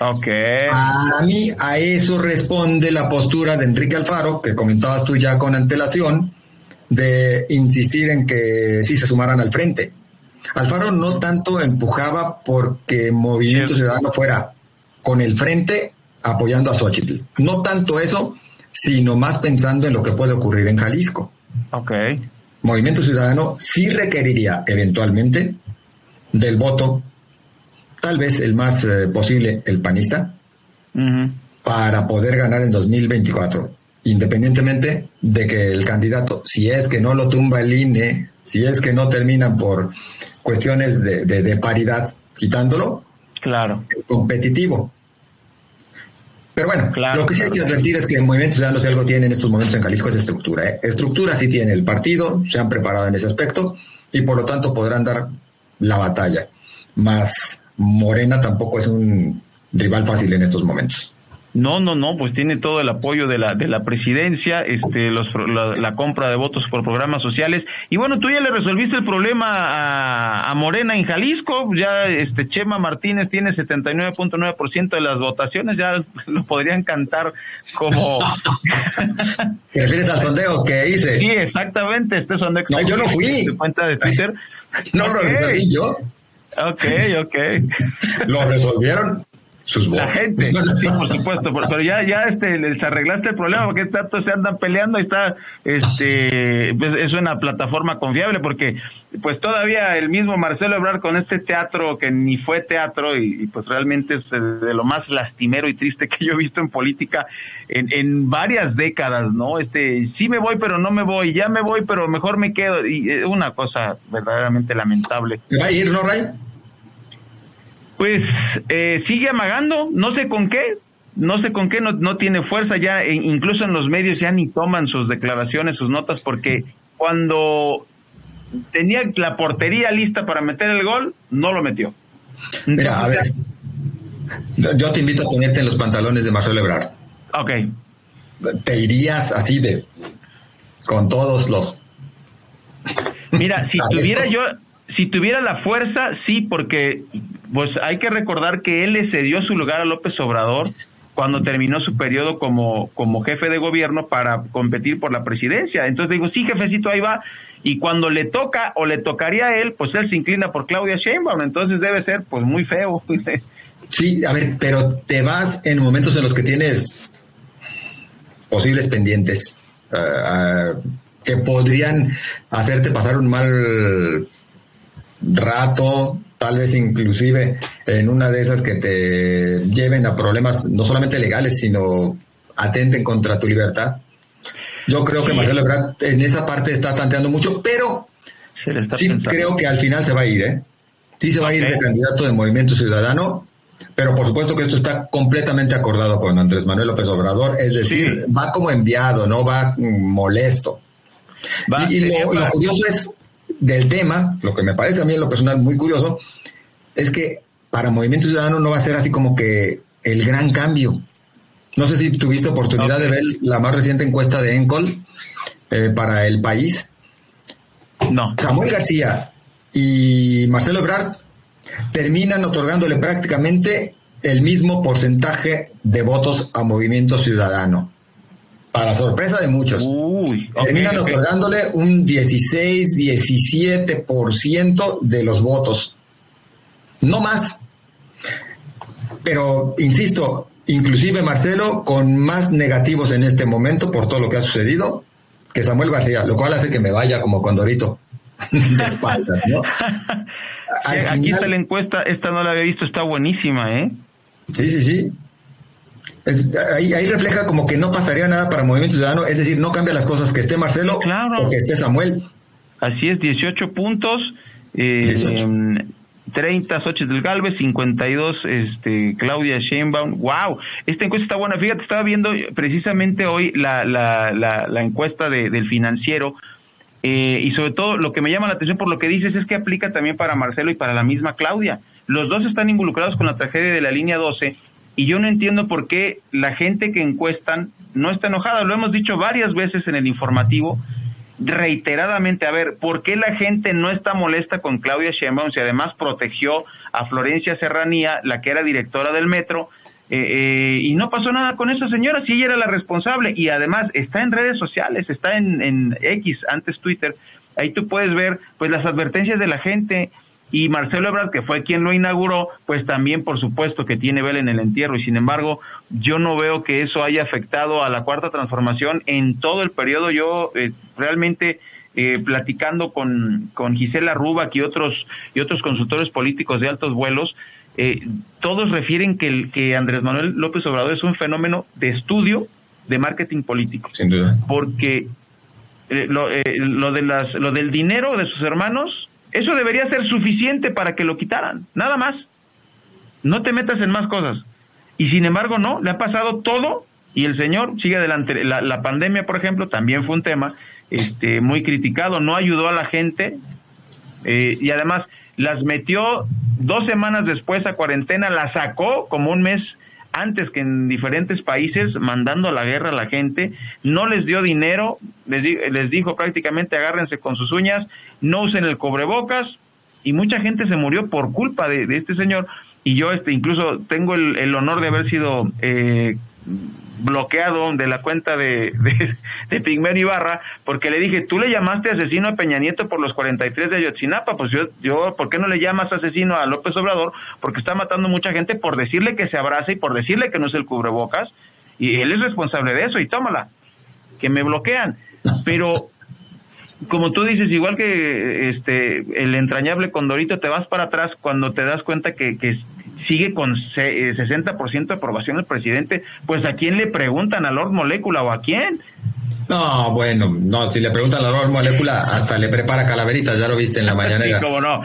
F: Ok.
Q: A mí a eso responde la postura de Enrique Alfaro, que comentabas tú ya con antelación, de insistir en que sí se sumaran al frente. Alfaro no tanto empujaba porque Movimiento Ciudadano fuera con el frente apoyando a Xochitl. No tanto eso, sino más pensando en lo que puede ocurrir en Jalisco.
F: Ok.
Q: Movimiento Ciudadano sí requeriría eventualmente del voto, tal vez el más eh, posible, el panista, para poder ganar en 2024, independientemente de que el candidato, si es que no lo tumba el INE, si es que no termina por cuestiones de, de paridad quitándolo,
F: claro.
Q: competitivo. Pero bueno, lo que sí hay que advertir es que el Movimiento Ciudadano, si algo tiene en estos momentos en Jalisco, es estructura. ¿eh? Estructura sí tiene el partido, se han preparado en ese aspecto y por lo tanto podrán dar la batalla. Más Morena tampoco es un rival fácil en estos momentos.
F: No, no, no, pues tiene todo el apoyo de la de la presidencia, este, los, la, compra de votos por programas sociales y bueno, tú ya le resolviste el problema a, Morena en Jalisco, ya este Chema Martínez tiene 79.9% de las votaciones, ya lo podrían cantar como
Q: ¿Te refieres al sondeo que hice?
F: Sí, exactamente, este sondeo
Q: No, yo no fui.
F: cuenta de Twitter.
Q: no lo resolví yo.
F: Ok, ok.
Q: Lo resolvieron sus
F: La gente, sí, por supuesto, pero ya, ya este, les arreglaste el problema porque tanto se andan peleando y está, este, pues es una plataforma confiable porque, pues todavía el mismo Marcelo Ebrard con este teatro que ni fue teatro y, pues realmente es de lo más lastimero y triste que yo he visto en política en, en varias décadas, ¿no? Este, sí me voy pero no me voy, ya me voy pero mejor me quedo y es una cosa verdaderamente lamentable.
Q: ¿Se va a ir, no, Ray?
F: Pues eh, sigue amagando, no sé con qué, no sé con qué, no, no tiene fuerza ya, e incluso en los medios ya ni toman sus declaraciones, sus notas, porque cuando tenía la portería lista para meter el gol, no lo metió.
Q: Mira, a ver, yo te invito a ponerte en los pantalones de Marcelo Ebrard.
F: Ok.
Q: Te irías así de, con todos los...
F: Mira, si tuviera yo, si tuviera la fuerza, sí, porque pues hay que recordar que él le cedió su lugar a López Obrador cuando terminó su periodo como, como jefe de gobierno para competir por la presidencia. Entonces digo, sí, jefecito, ahí va. Y cuando le toca o le tocaría a él, pues él se inclina por Claudia Sheinbaum. Entonces debe ser pues muy feo.
Q: Sí, a ver, pero te vas en momentos en los que tienes posibles pendientes uh, que podrían hacerte pasar un mal rato, tal vez inclusive en una de esas que te lleven a problemas no solamente legales, sino atenten contra tu libertad. Yo creo que Marcelo Ebrard en esa parte está tanteando mucho, pero sí creo que al final se va a ir, ¿eh? Sí se va a ir de candidato de Movimiento Ciudadano, pero por supuesto que esto está completamente acordado con Andrés Manuel López Obrador, es decir, va como enviado, no va molesto. y, lo curioso es del tema, lo que me parece a mí en lo personal muy curioso, es que para Movimiento Ciudadano no va a ser así como que el gran cambio. No sé si tuviste oportunidad de ver la más reciente encuesta de Encol eh, para el país.
F: No.
Q: Samuel García y Marcelo Ebrard terminan otorgándole prácticamente el mismo porcentaje de votos a Movimiento Ciudadano. Para sorpresa de muchos. terminan otorgándole un 16, 17% de los votos. No más. Pero, insisto, inclusive Marcelo, con más negativos en este momento por todo lo que ha sucedido, que Samuel García, lo cual hace que me vaya como condorito de espaldas, ¿no?
F: aquí está la encuesta, esta no la había visto, está buenísima, ¿eh?
Q: Sí, sí, sí. Ahí, ahí, refleja como que no pasaría nada para Movimiento Ciudadano, es decir, no cambia las cosas que esté Marcelo o que esté Samuel.
F: Así es, 18 puntos. Eh, 30 Xochitl del Galvez, 52 este, Claudia Sheinbaum. ¡Wow! Esta encuesta está buena. Fíjate, estaba viendo precisamente hoy la, la, la, encuesta de, del financiero. Eh, y sobre todo, lo que me llama la atención por lo que dices es que aplica también para Marcelo y para la misma Claudia. Los dos están involucrados con la tragedia de la línea 12 y yo no entiendo por qué la gente que encuestan no está enojada. Lo hemos dicho varias veces en el informativo reiteradamente, a ver, ¿por qué la gente no está molesta con Claudia Sheinbaum si además protegió a Florencia Serranía, la que era directora del metro, eh, eh, y no pasó nada con esa señora, si ella era la responsable, y además está en redes sociales, está en, en X, antes Twitter, ahí tú puedes ver pues las advertencias de la gente, y Marcelo Ebrard, que fue quien lo inauguró, pues también por supuesto que tiene vela en el entierro y sin embargo yo no veo que eso haya afectado a la cuarta transformación en todo el periodo. Yo eh, realmente eh, platicando con, con Gisela Rubak y otros, y otros consultores políticos de altos vuelos, eh, todos refieren que, que Andrés Manuel López Obrador es un fenómeno de estudio de marketing político.
Q: Sin duda.
F: Porque lo, lo, de las, lo del dinero de sus hermanos eso debería ser suficiente para que lo quitaran, nada más. No te metas en más cosas. Y sin embargo, no, le ha pasado todo y el señor sigue adelante. La, pandemia, por ejemplo, también fue un tema este, muy criticado, no ayudó a la gente eh, y además las metió dos semanas después a cuarentena, la sacó como un mes antes que en diferentes países, mandando a la guerra a la gente, no les dio dinero, les, les dijo prácticamente agárrense con sus uñas, no usen el cobrebocas, y mucha gente se murió por culpa de, este señor, y yo este incluso tengo el, honor de haber sido eh, bloqueado de la cuenta de, de, de Ibarra, porque le dije, tú le llamaste asesino a Peña Nieto por los 43 de Ayotzinapa, pues yo, yo, ¿por qué no le llamas asesino a López Obrador? Porque está matando mucha gente por decirle que se abrace y por decirle que no es el cubrebocas, y él es responsable de eso, y tómala, que me bloquean. Pero como tú dices, igual que este el entrañable Condorito, te vas para atrás cuando te das cuenta que, que sigue con 60% eh, de aprobación el presidente, pues ¿a quién le preguntan? ¿A Lord Molecula o a quién?
Q: No, bueno, no, si le preguntan a Lord Molecula, hasta le prepara calaveritas, ya lo viste en la mañana.
F: Sí, cómo no.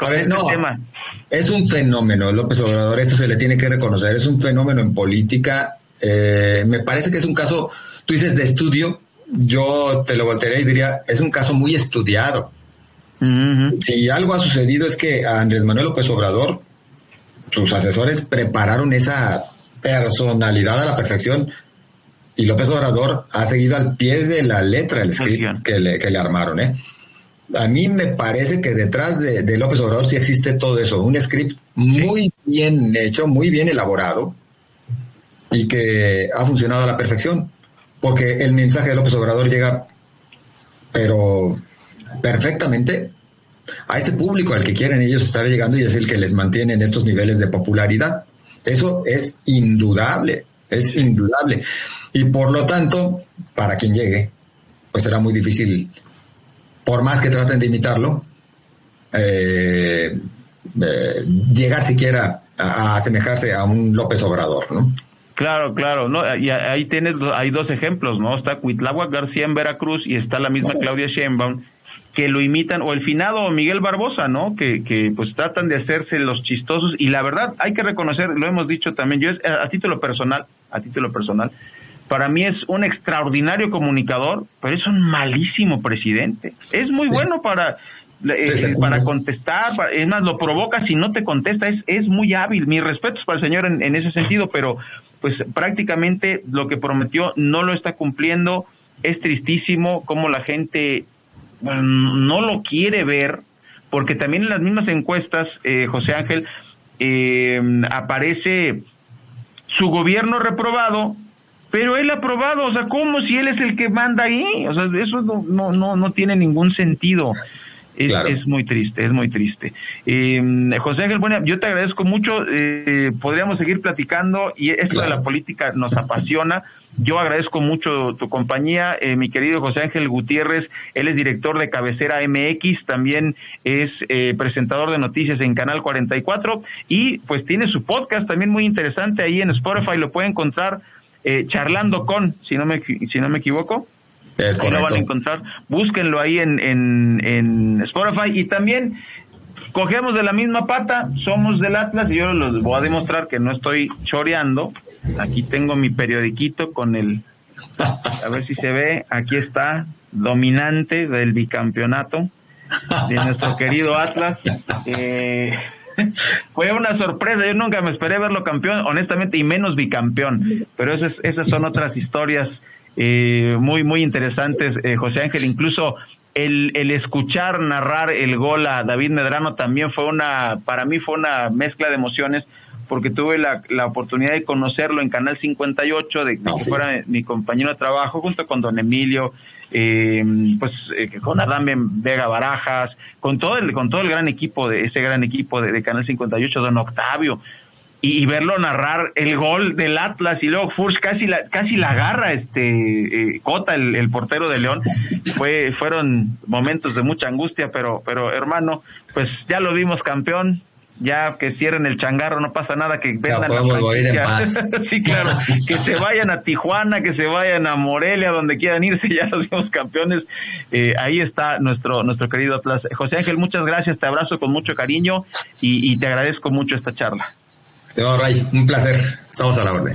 Q: A ver, no, es un fenómeno, López Obrador, eso se le tiene que reconocer, es un fenómeno en política. Eh, me parece que es un caso, tú dices de estudio, yo te lo voltearía y diría, es un caso muy estudiado. Si algo ha sucedido es que a Andrés Manuel López Obrador sus asesores prepararon esa personalidad a la perfección y López Obrador ha seguido al pie de la letra el script que le, que le armaron. ¿eh? A mí me parece que detrás de, López Obrador sí existe todo eso, un script muy bien hecho, muy bien elaborado y que ha funcionado a la perfección, porque el mensaje de López Obrador llega, pero perfectamente a ese público al que quieren ellos estar llegando y es el que les mantiene en estos niveles de popularidad. Eso es indudable, es indudable. Y por lo tanto, para quien llegue, pues será muy difícil, por más que traten de imitarlo, eh, eh, llegar siquiera a, asemejarse a un López Obrador, ¿no?
F: Claro, claro, no, y ahí tienes, hay dos ejemplos, ¿no? Está Cuitlagua García en Veracruz y está la misma Claudia Sheinbaum que lo imitan, o el finado Miguel Barbosa, ¿no? Que, que pues tratan de hacerse los chistosos, y la verdad hay que reconocer, lo hemos dicho también, yo a, título personal, a título personal, para mí es un extraordinario comunicador, pero es un malísimo presidente. Es muy bueno para, eh, para contestar, es más, lo provoca si no te contesta, es, es muy hábil. Mis respetos para el señor en, en ese sentido, pero pues prácticamente lo que prometió no lo está cumpliendo. Es tristísimo cómo la gente no lo quiere ver porque también en las mismas encuestas, eh, José Ángel, eh, aparece su gobierno reprobado, pero él aprobado, o sea, como si él es el que manda ahí, o sea, eso no, no, no, no tiene ningún sentido. Es, es, muy triste, es muy triste. Eh, José Ángel, bueno, yo te agradezco mucho. Eh, podríamos seguir platicando y esto de la política nos apasiona. Yo agradezco mucho tu compañía, eh, mi querido José Ángel Gutiérrez, él es director de Cabecera MX, también es eh, presentador de noticias en Canal 44 y pues tiene su podcast también muy interesante ahí en Spotify, lo puede encontrar eh, charlando con, si no me, si no me equivoco.
Q: Es
F: ahí lo van a encontrar, búsquenlo ahí en, en, en Spotify. Y también cogemos de la misma pata, somos del Atlas y yo les voy a demostrar que no estoy choreando. Aquí tengo mi periodiquito con el, a ver si se ve, aquí está, dominante del bicampeonato de nuestro querido Atlas. Eh, fue una sorpresa, yo nunca me esperé verlo campeón, honestamente, y menos bicampeón, pero esas, esas son otras historias eh, muy, muy interesantes, eh, José Ángel, incluso el, el, escuchar narrar el gol a David Medrano también fue una, para mí fue una mezcla de emociones, porque tuve la, la oportunidad de conocerlo en Canal 58, de que
Q: Ah, sí.
F: fuera mi compañero de trabajo, junto con don Emilio, eh, pues eh, con Adame Vega Barajas, con todo el, con todo el gran equipo de ese gran equipo de, de Canal 58, don Octavio, y, y verlo narrar el gol del Atlas y luego Furch casi la, casi la agarra este eh, Cota, el, el portero de León, fue, fueron momentos de mucha angustia, pero, pero hermano, pues ya lo vimos campeón, ya que cierren el changarro, no pasa nada, que vendan la franquicia. sí, claro, que se vayan a Tijuana, que se vayan a Morelia, donde quieran irse, ya los vimos campeones. Eh, ahí está nuestro, nuestro querido Atlas. José Ángel, muchas gracias, te abrazo con mucho cariño y, y te agradezco mucho esta charla.
Q: Estimado Ray, un placer. Estamos a la orden.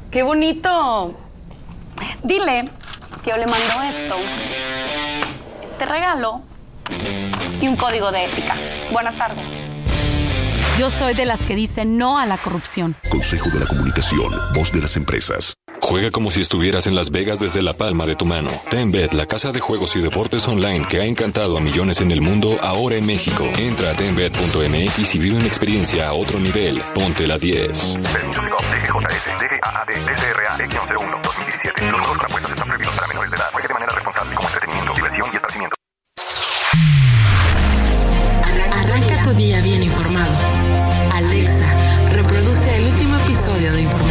R: ¡Qué bonito! Dile que yo le mando esto, este regalo y un código de ética. Buenas tardes. Yo soy de las que dicen no a la corrupción.
K: Consejo de la Comunicación, voz de las empresas.
S: Juega como si estuvieras en Las Vegas desde la palma de tu mano. TenBet, la casa de juegos y deportes online que ha encantado a millones en el mundo, ahora en México. Entra a tenbet.mx y vive una experiencia a otro nivel. Ponte la 10.
T: Permiso Pickup DGJS, DGAAD, DCRA, X01, 2017. Los juegos con apuestas están prohibidos para menores de manera responsable como entretenimiento, diversión y.
B: Arranca tu día bien informado. Alexa, reproduce el último episodio de Informativo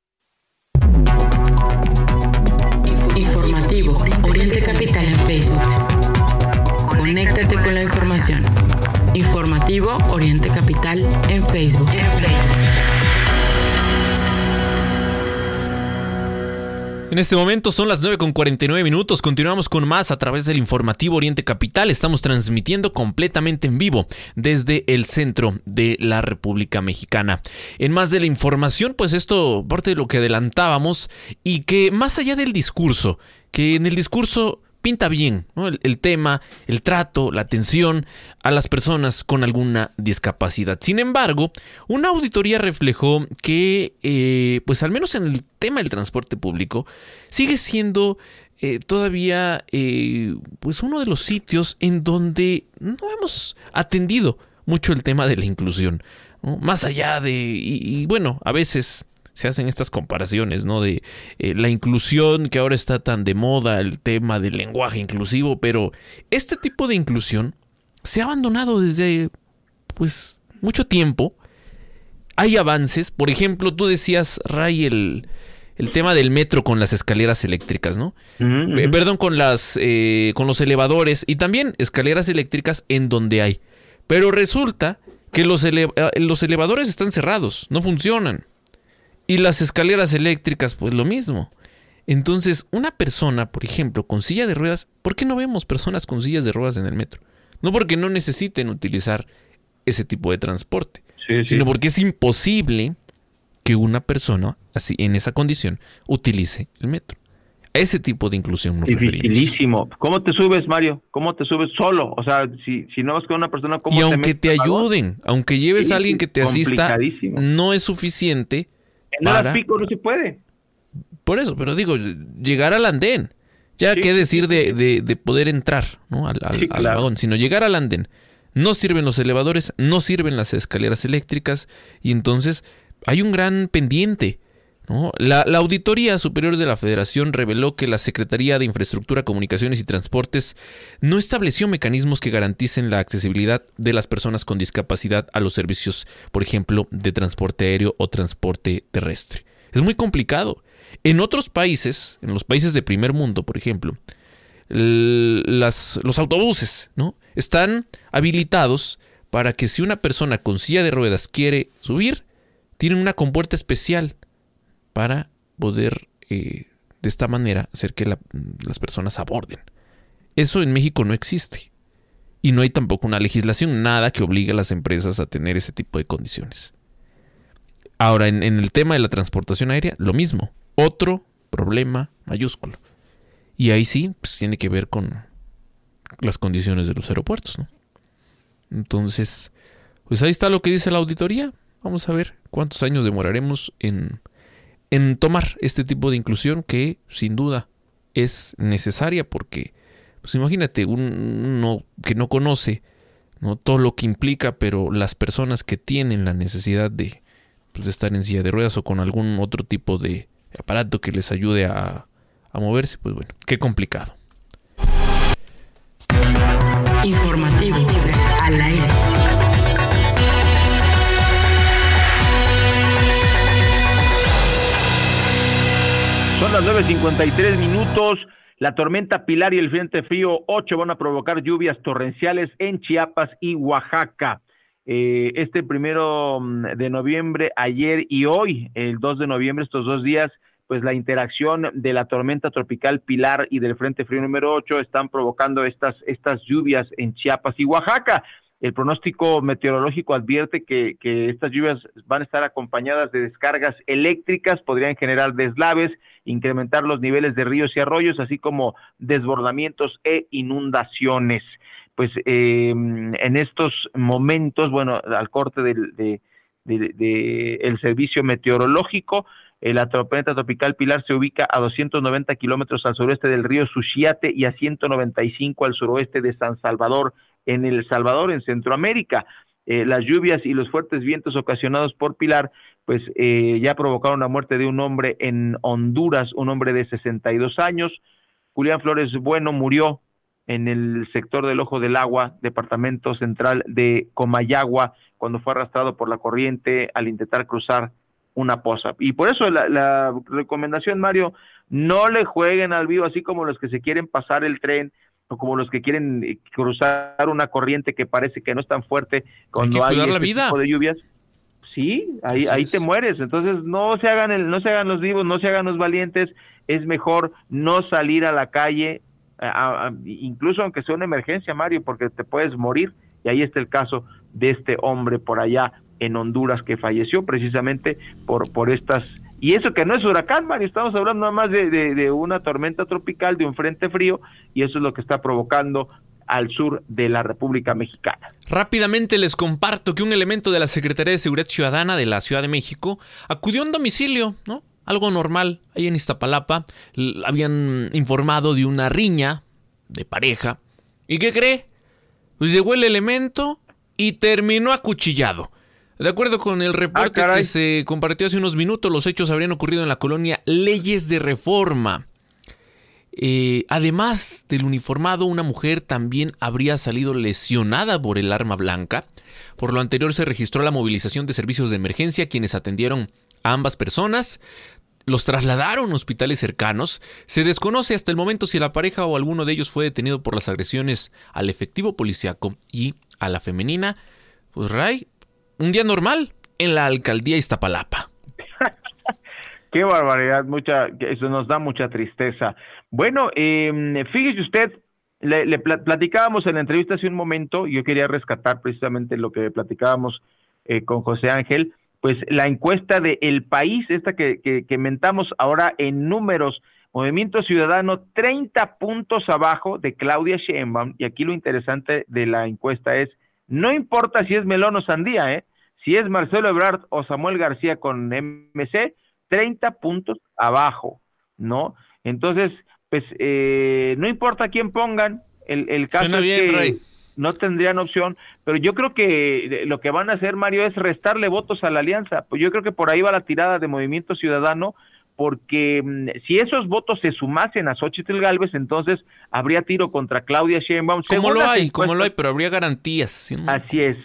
B: Facebook. Conéctate con la información. Informativo Oriente Capital en Facebook. En Facebook.
G: En este momento son las 9 con 49 minutos. Continuamos con más a través del informativo Oriente Capital. Estamos transmitiendo completamente en vivo desde el centro de la República Mexicana. En más de la información, pues esto parte de lo que adelantábamos y que más allá del discurso, que en el discurso pinta bien el, tema, el trato, la atención a las personas con alguna discapacidad. Sin embargo, una auditoría reflejó que, eh, pues al menos en el tema del transporte público, sigue siendo eh, todavía eh, pues uno de los sitios en donde no hemos atendido mucho el tema de la inclusión. Más allá de, y bueno, a veces se hacen estas comparaciones, ¿no? De eh, la inclusión que ahora está tan de moda, el tema del lenguaje inclusivo, pero este tipo de inclusión se ha abandonado desde, pues, mucho tiempo. Hay avances, por ejemplo, tú decías, Ray, el, tema del metro con las escaleras eléctricas, ¿no? Eh, perdón, con las, eh, con los elevadores y también escaleras eléctricas en donde hay. Pero resulta que los, los elevadores están cerrados, no funcionan. Y las escaleras eléctricas, pues lo mismo. Entonces, una persona, por ejemplo, con silla de ruedas, ¿por qué no vemos personas con sillas de ruedas en el metro? No porque no necesiten utilizar ese tipo de transporte, sino porque es imposible que una persona así en esa condición utilice el metro. A ese tipo de inclusión nos
F: Dificilísimo. ¿Cómo te subes, Mario? ¿Cómo te subes solo? O sea, si, si no vas con una persona, ¿cómo
G: Y aunque te, ayuden, aunque lleves a alguien que te asista, no es suficiente
F: para... pico no se puede.
G: Por eso, pero digo, llegar al andén. Ya qué decir de, de, poder entrar ¿no? al, al, vagón, sino llegar al andén. No sirven los elevadores, no sirven las escaleras eléctricas y entonces hay un gran pendiente. La, Auditoría Superior de la Federación reveló que la Secretaría de Infraestructura, Comunicaciones y Transportes no estableció mecanismos que garanticen la accesibilidad de las personas con discapacidad a los servicios, por ejemplo, de transporte aéreo o transporte terrestre. Es muy complicado. En otros países, en los países de primer mundo, por ejemplo, las, los autobuses ¿no? están habilitados para que si una persona con silla de ruedas quiere subir, tienen una compuerta especial para poder eh, de esta manera hacer que las personas aborden. Eso en México no existe. Y no hay tampoco una legislación, nada que obligue a las empresas a tener ese tipo de condiciones. Ahora, en, el tema de la transportación aérea, lo mismo. Otro problema mayúsculo. Y ahí sí, pues tiene que ver con las condiciones de los aeropuertos, ¿no? Entonces, pues ahí está lo que dice la auditoría. Vamos a ver cuántos años demoraremos en, en tomar este tipo de inclusión que sin duda es necesaria porque, pues imagínate, uno que no conoce ¿no? todo lo que implica, pero las personas que tienen la necesidad de pues, estar en silla de ruedas o con algún otro tipo de aparato que les ayude a, a moverse, pues bueno, qué complicado.
B: Informativo.
F: Son las 9.53 minutos. La tormenta Pilar y el Frente Frío 8 van a provocar lluvias torrenciales en Chiapas y Oaxaca. Eh, este primero mm, de noviembre, ayer y hoy, el 2 de noviembre, estos dos días, pues la interacción de la tormenta tropical Pilar y del Frente Frío número 8 están provocando estas, estas lluvias en Chiapas y Oaxaca. El pronóstico meteorológico advierte que, estas lluvias van a estar acompañadas de descargas eléctricas, podrían generar deslaves, incrementar los niveles de ríos y arroyos, así como desbordamientos e inundaciones. Pues eh, en estos momentos, bueno, al corte del de, el servicio meteorológico, la tormenta tropical Pilar se ubica a 290 kilómetros al sureste del río Suchiate y a 195 al suroeste de San Salvador, en El Salvador, en Centroamérica. Eh, las lluvias y los fuertes vientos ocasionados por Pilar, pues ya provocaron la muerte de un hombre en Honduras, un hombre de 62 años. Julián Flores Bueno murió en el sector del Ojo del Agua, departamento central de Comayagua, cuando fue arrastrado por la corriente al intentar cruzar una poza. Y por eso la, recomendación, Mario, no le jueguen al vivo así como los que se quieren pasar el tren o como los que quieren eh, cruzar una corriente que parece que no es tan fuerte cuando hay, este tipo de lluvias. Sí, ahí, ahí te mueres. Entonces no se hagan el, no se hagan los vivos, no se hagan los valientes es mejor no salir a la calle, incluso aunque sea una emergencia, Mario, porque te puedes morir. Y ahí está el caso de este hombre por allá en Honduras que falleció precisamente por, por estas... Y eso que no es huracán, Mario, estamos hablando nada más de, de una tormenta tropical, de un frente frío, y eso es lo que está provocando al sur de la República Mexicana.
G: Rápidamente les comparto que un elemento de la Secretaría de Seguridad Ciudadana de la Ciudad de México acudió a un domicilio, ¿no? Algo normal, ahí en Iztapalapa. Habían informado de una riña de pareja. ¿Y qué cree? Pues llegó el elemento y terminó acuchillado. De acuerdo con el reporte ah, que se compartió hace unos minutos, los hechos habrían ocurrido en la colonia Leyes de Reforma. Eh, además del uniformado, una mujer también habría salido lesionada por el arma blanca. Por lo anterior se registró la movilización de servicios de emergencia quienes atendieron a ambas personas. Los trasladaron a hospitales cercanos. Se desconoce hasta el momento si la pareja o alguno de ellos fue detenido por las agresiones al efectivo policiaco y a la femenina. Pues Ray, un día normal en la alcaldía Iztapalapa.
F: Qué barbaridad, mucha, eso nos da mucha tristeza. Bueno, eh, fíjese usted, le, platicábamos en la entrevista hace un momento, yo quería rescatar precisamente lo que platicábamos eh, con José Ángel, pues la encuesta de El País, esta que, que, mentamos ahora en números, Movimiento Ciudadano 30 puntos abajo de Claudia Sheinbaum, y aquí lo interesante de la encuesta es, no importa si es melón o sandía, ¿eh? Si es Marcelo Ebrard o Samuel García con MC, 30 puntos abajo, ¿no? Entonces, pues eh, no importa quién pongan, el, el caso es que no tendrían opción, pero yo creo que lo que van a hacer, Mario, es restarle votos a la alianza. Pues yo creo que por ahí va la tirada de Movimiento Ciudadano, porque mm, si esos votos se sumasen a Xochitl Galvez, entonces habría tiro contra Claudia Sheinbaum.
G: Como lo hay, como lo hay, pero habría garantías.
F: Así es,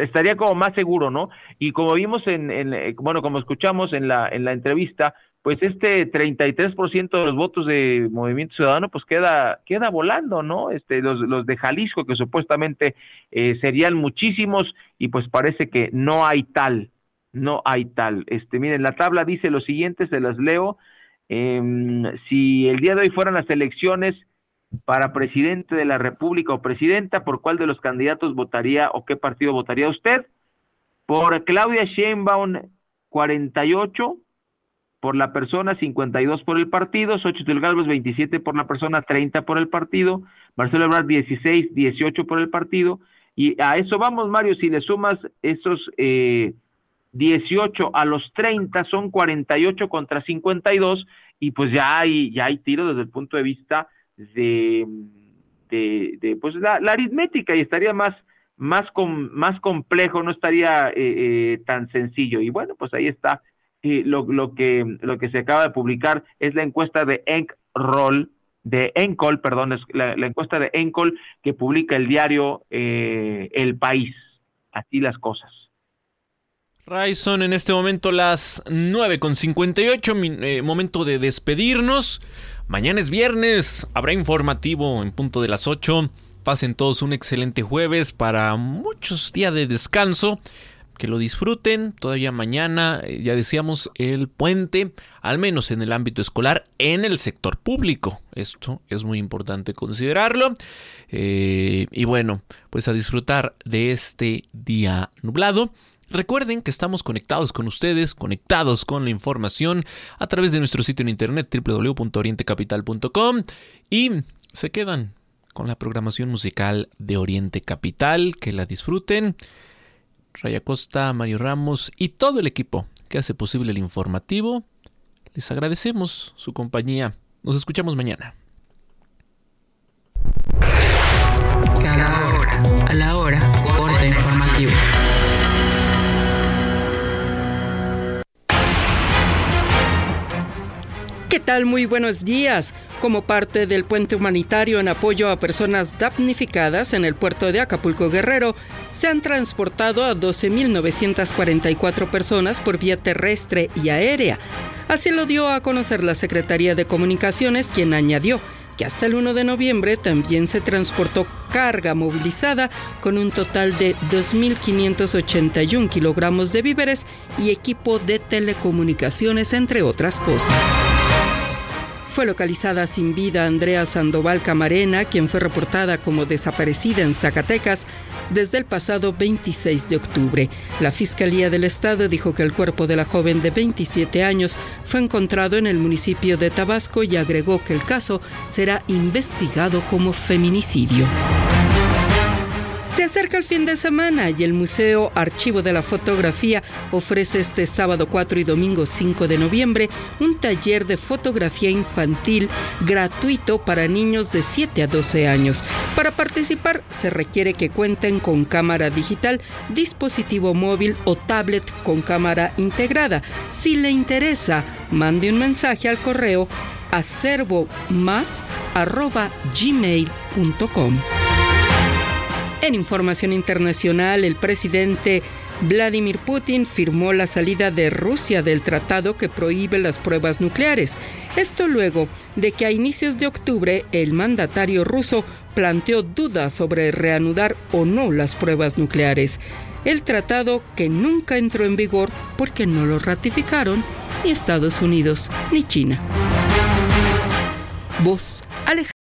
F: estaría como más seguro, ¿no? Y como vimos en, en, eh, bueno, como escuchamos en la, en la entrevista, pues este 33% de los votos de Movimiento Ciudadano pues queda queda volando, ¿no? Este los, los de Jalisco que supuestamente eh, serían muchísimos y pues parece que no hay tal, no hay tal. Este miren, la tabla dice lo siguiente, se las leo. Em, si el día de hoy fueran las elecciones para presidente de la República o presidenta, ¿por cuál de los candidatos votaría o qué partido votaría usted? Por Claudia Sheinbaum 48 por la persona, 52 por el partido, Xochitl Galvez 27 por la persona, 30 por el partido, Marcelo Ebrard 16, 18 por el partido, y a eso vamos, Mario, si le sumas esos eh, 18 a los 30 son 48 contra 52 y pues ya hay ya hay tiro desde el punto de vista de, de, pues la, aritmética y estaría más más más complejo, no estaría eh, eh, tan sencillo y bueno, pues ahí está y lo, lo, que, lo que se acaba de publicar es la encuesta de Encroll, de Encol, perdón, es la, encuesta de Encol que publica el diario eh, El País. Así las cosas.
G: Son en este momento las 9 con 58, eh, momento de despedirnos. Mañana es viernes, habrá informativo en punto de las 8. Pasen todos un excelente jueves para muchos días de descanso que lo disfruten. Todavía mañana, eh, ya decíamos, el puente, al menos en el ámbito escolar, en el sector público. Esto es muy importante considerarlo. Eh, y bueno, pues a disfrutar de este día nublado. Recuerden que estamos conectados con ustedes, conectados con la información a través de nuestro sitio en internet www.orientecapital.com y se quedan con la programación musical de Oriente Capital, que la disfruten. Raya Costa, Mario Ramos y todo el equipo que hace posible el informativo. Les agradecemos su compañía. Nos escuchamos mañana.
B: Cada hora, a la hora, corte informativo.
A: Tal? Muy buenos días. Como parte del puente humanitario en apoyo a personas damnificadas en el puerto de Acapulco Guerrero, se han transportado a 12.944 personas por vía terrestre y aérea. Así lo dio a conocer la Secretaría de Comunicaciones, quien añadió que hasta el 1 de noviembre también se transportó carga movilizada con un total de 2.581 kilogramos de víveres y equipo de telecomunicaciones, entre otras cosas. Fue localizada sin vida Andrea Sandoval Camarena, quien fue reportada como desaparecida en Zacatecas desde el pasado 26 de octubre. La Fiscalía del Estado dijo que el cuerpo de la joven de 27 años fue encontrado en el municipio de Tabasco y agregó que el caso será investigado como feminicidio. Se acerca el fin de semana y el Museo Archivo de la Fotografía ofrece este sábado 4 y domingo 5 de noviembre un taller de fotografía infantil gratuito para niños de 7 a 12 años. Para participar se requiere que cuenten con cámara digital, dispositivo móvil o tablet con cámara integrada. Si le interesa, mande un mensaje al correo acervomath.gmail.com. En información internacional, el presidente Vladimir Putin firmó la salida de Rusia del tratado que prohíbe las pruebas nucleares. Esto luego de que a inicios de octubre el mandatario ruso planteó dudas sobre reanudar o no las pruebas nucleares. El tratado que nunca entró en vigor porque no lo ratificaron ni Estados Unidos ni China. Voz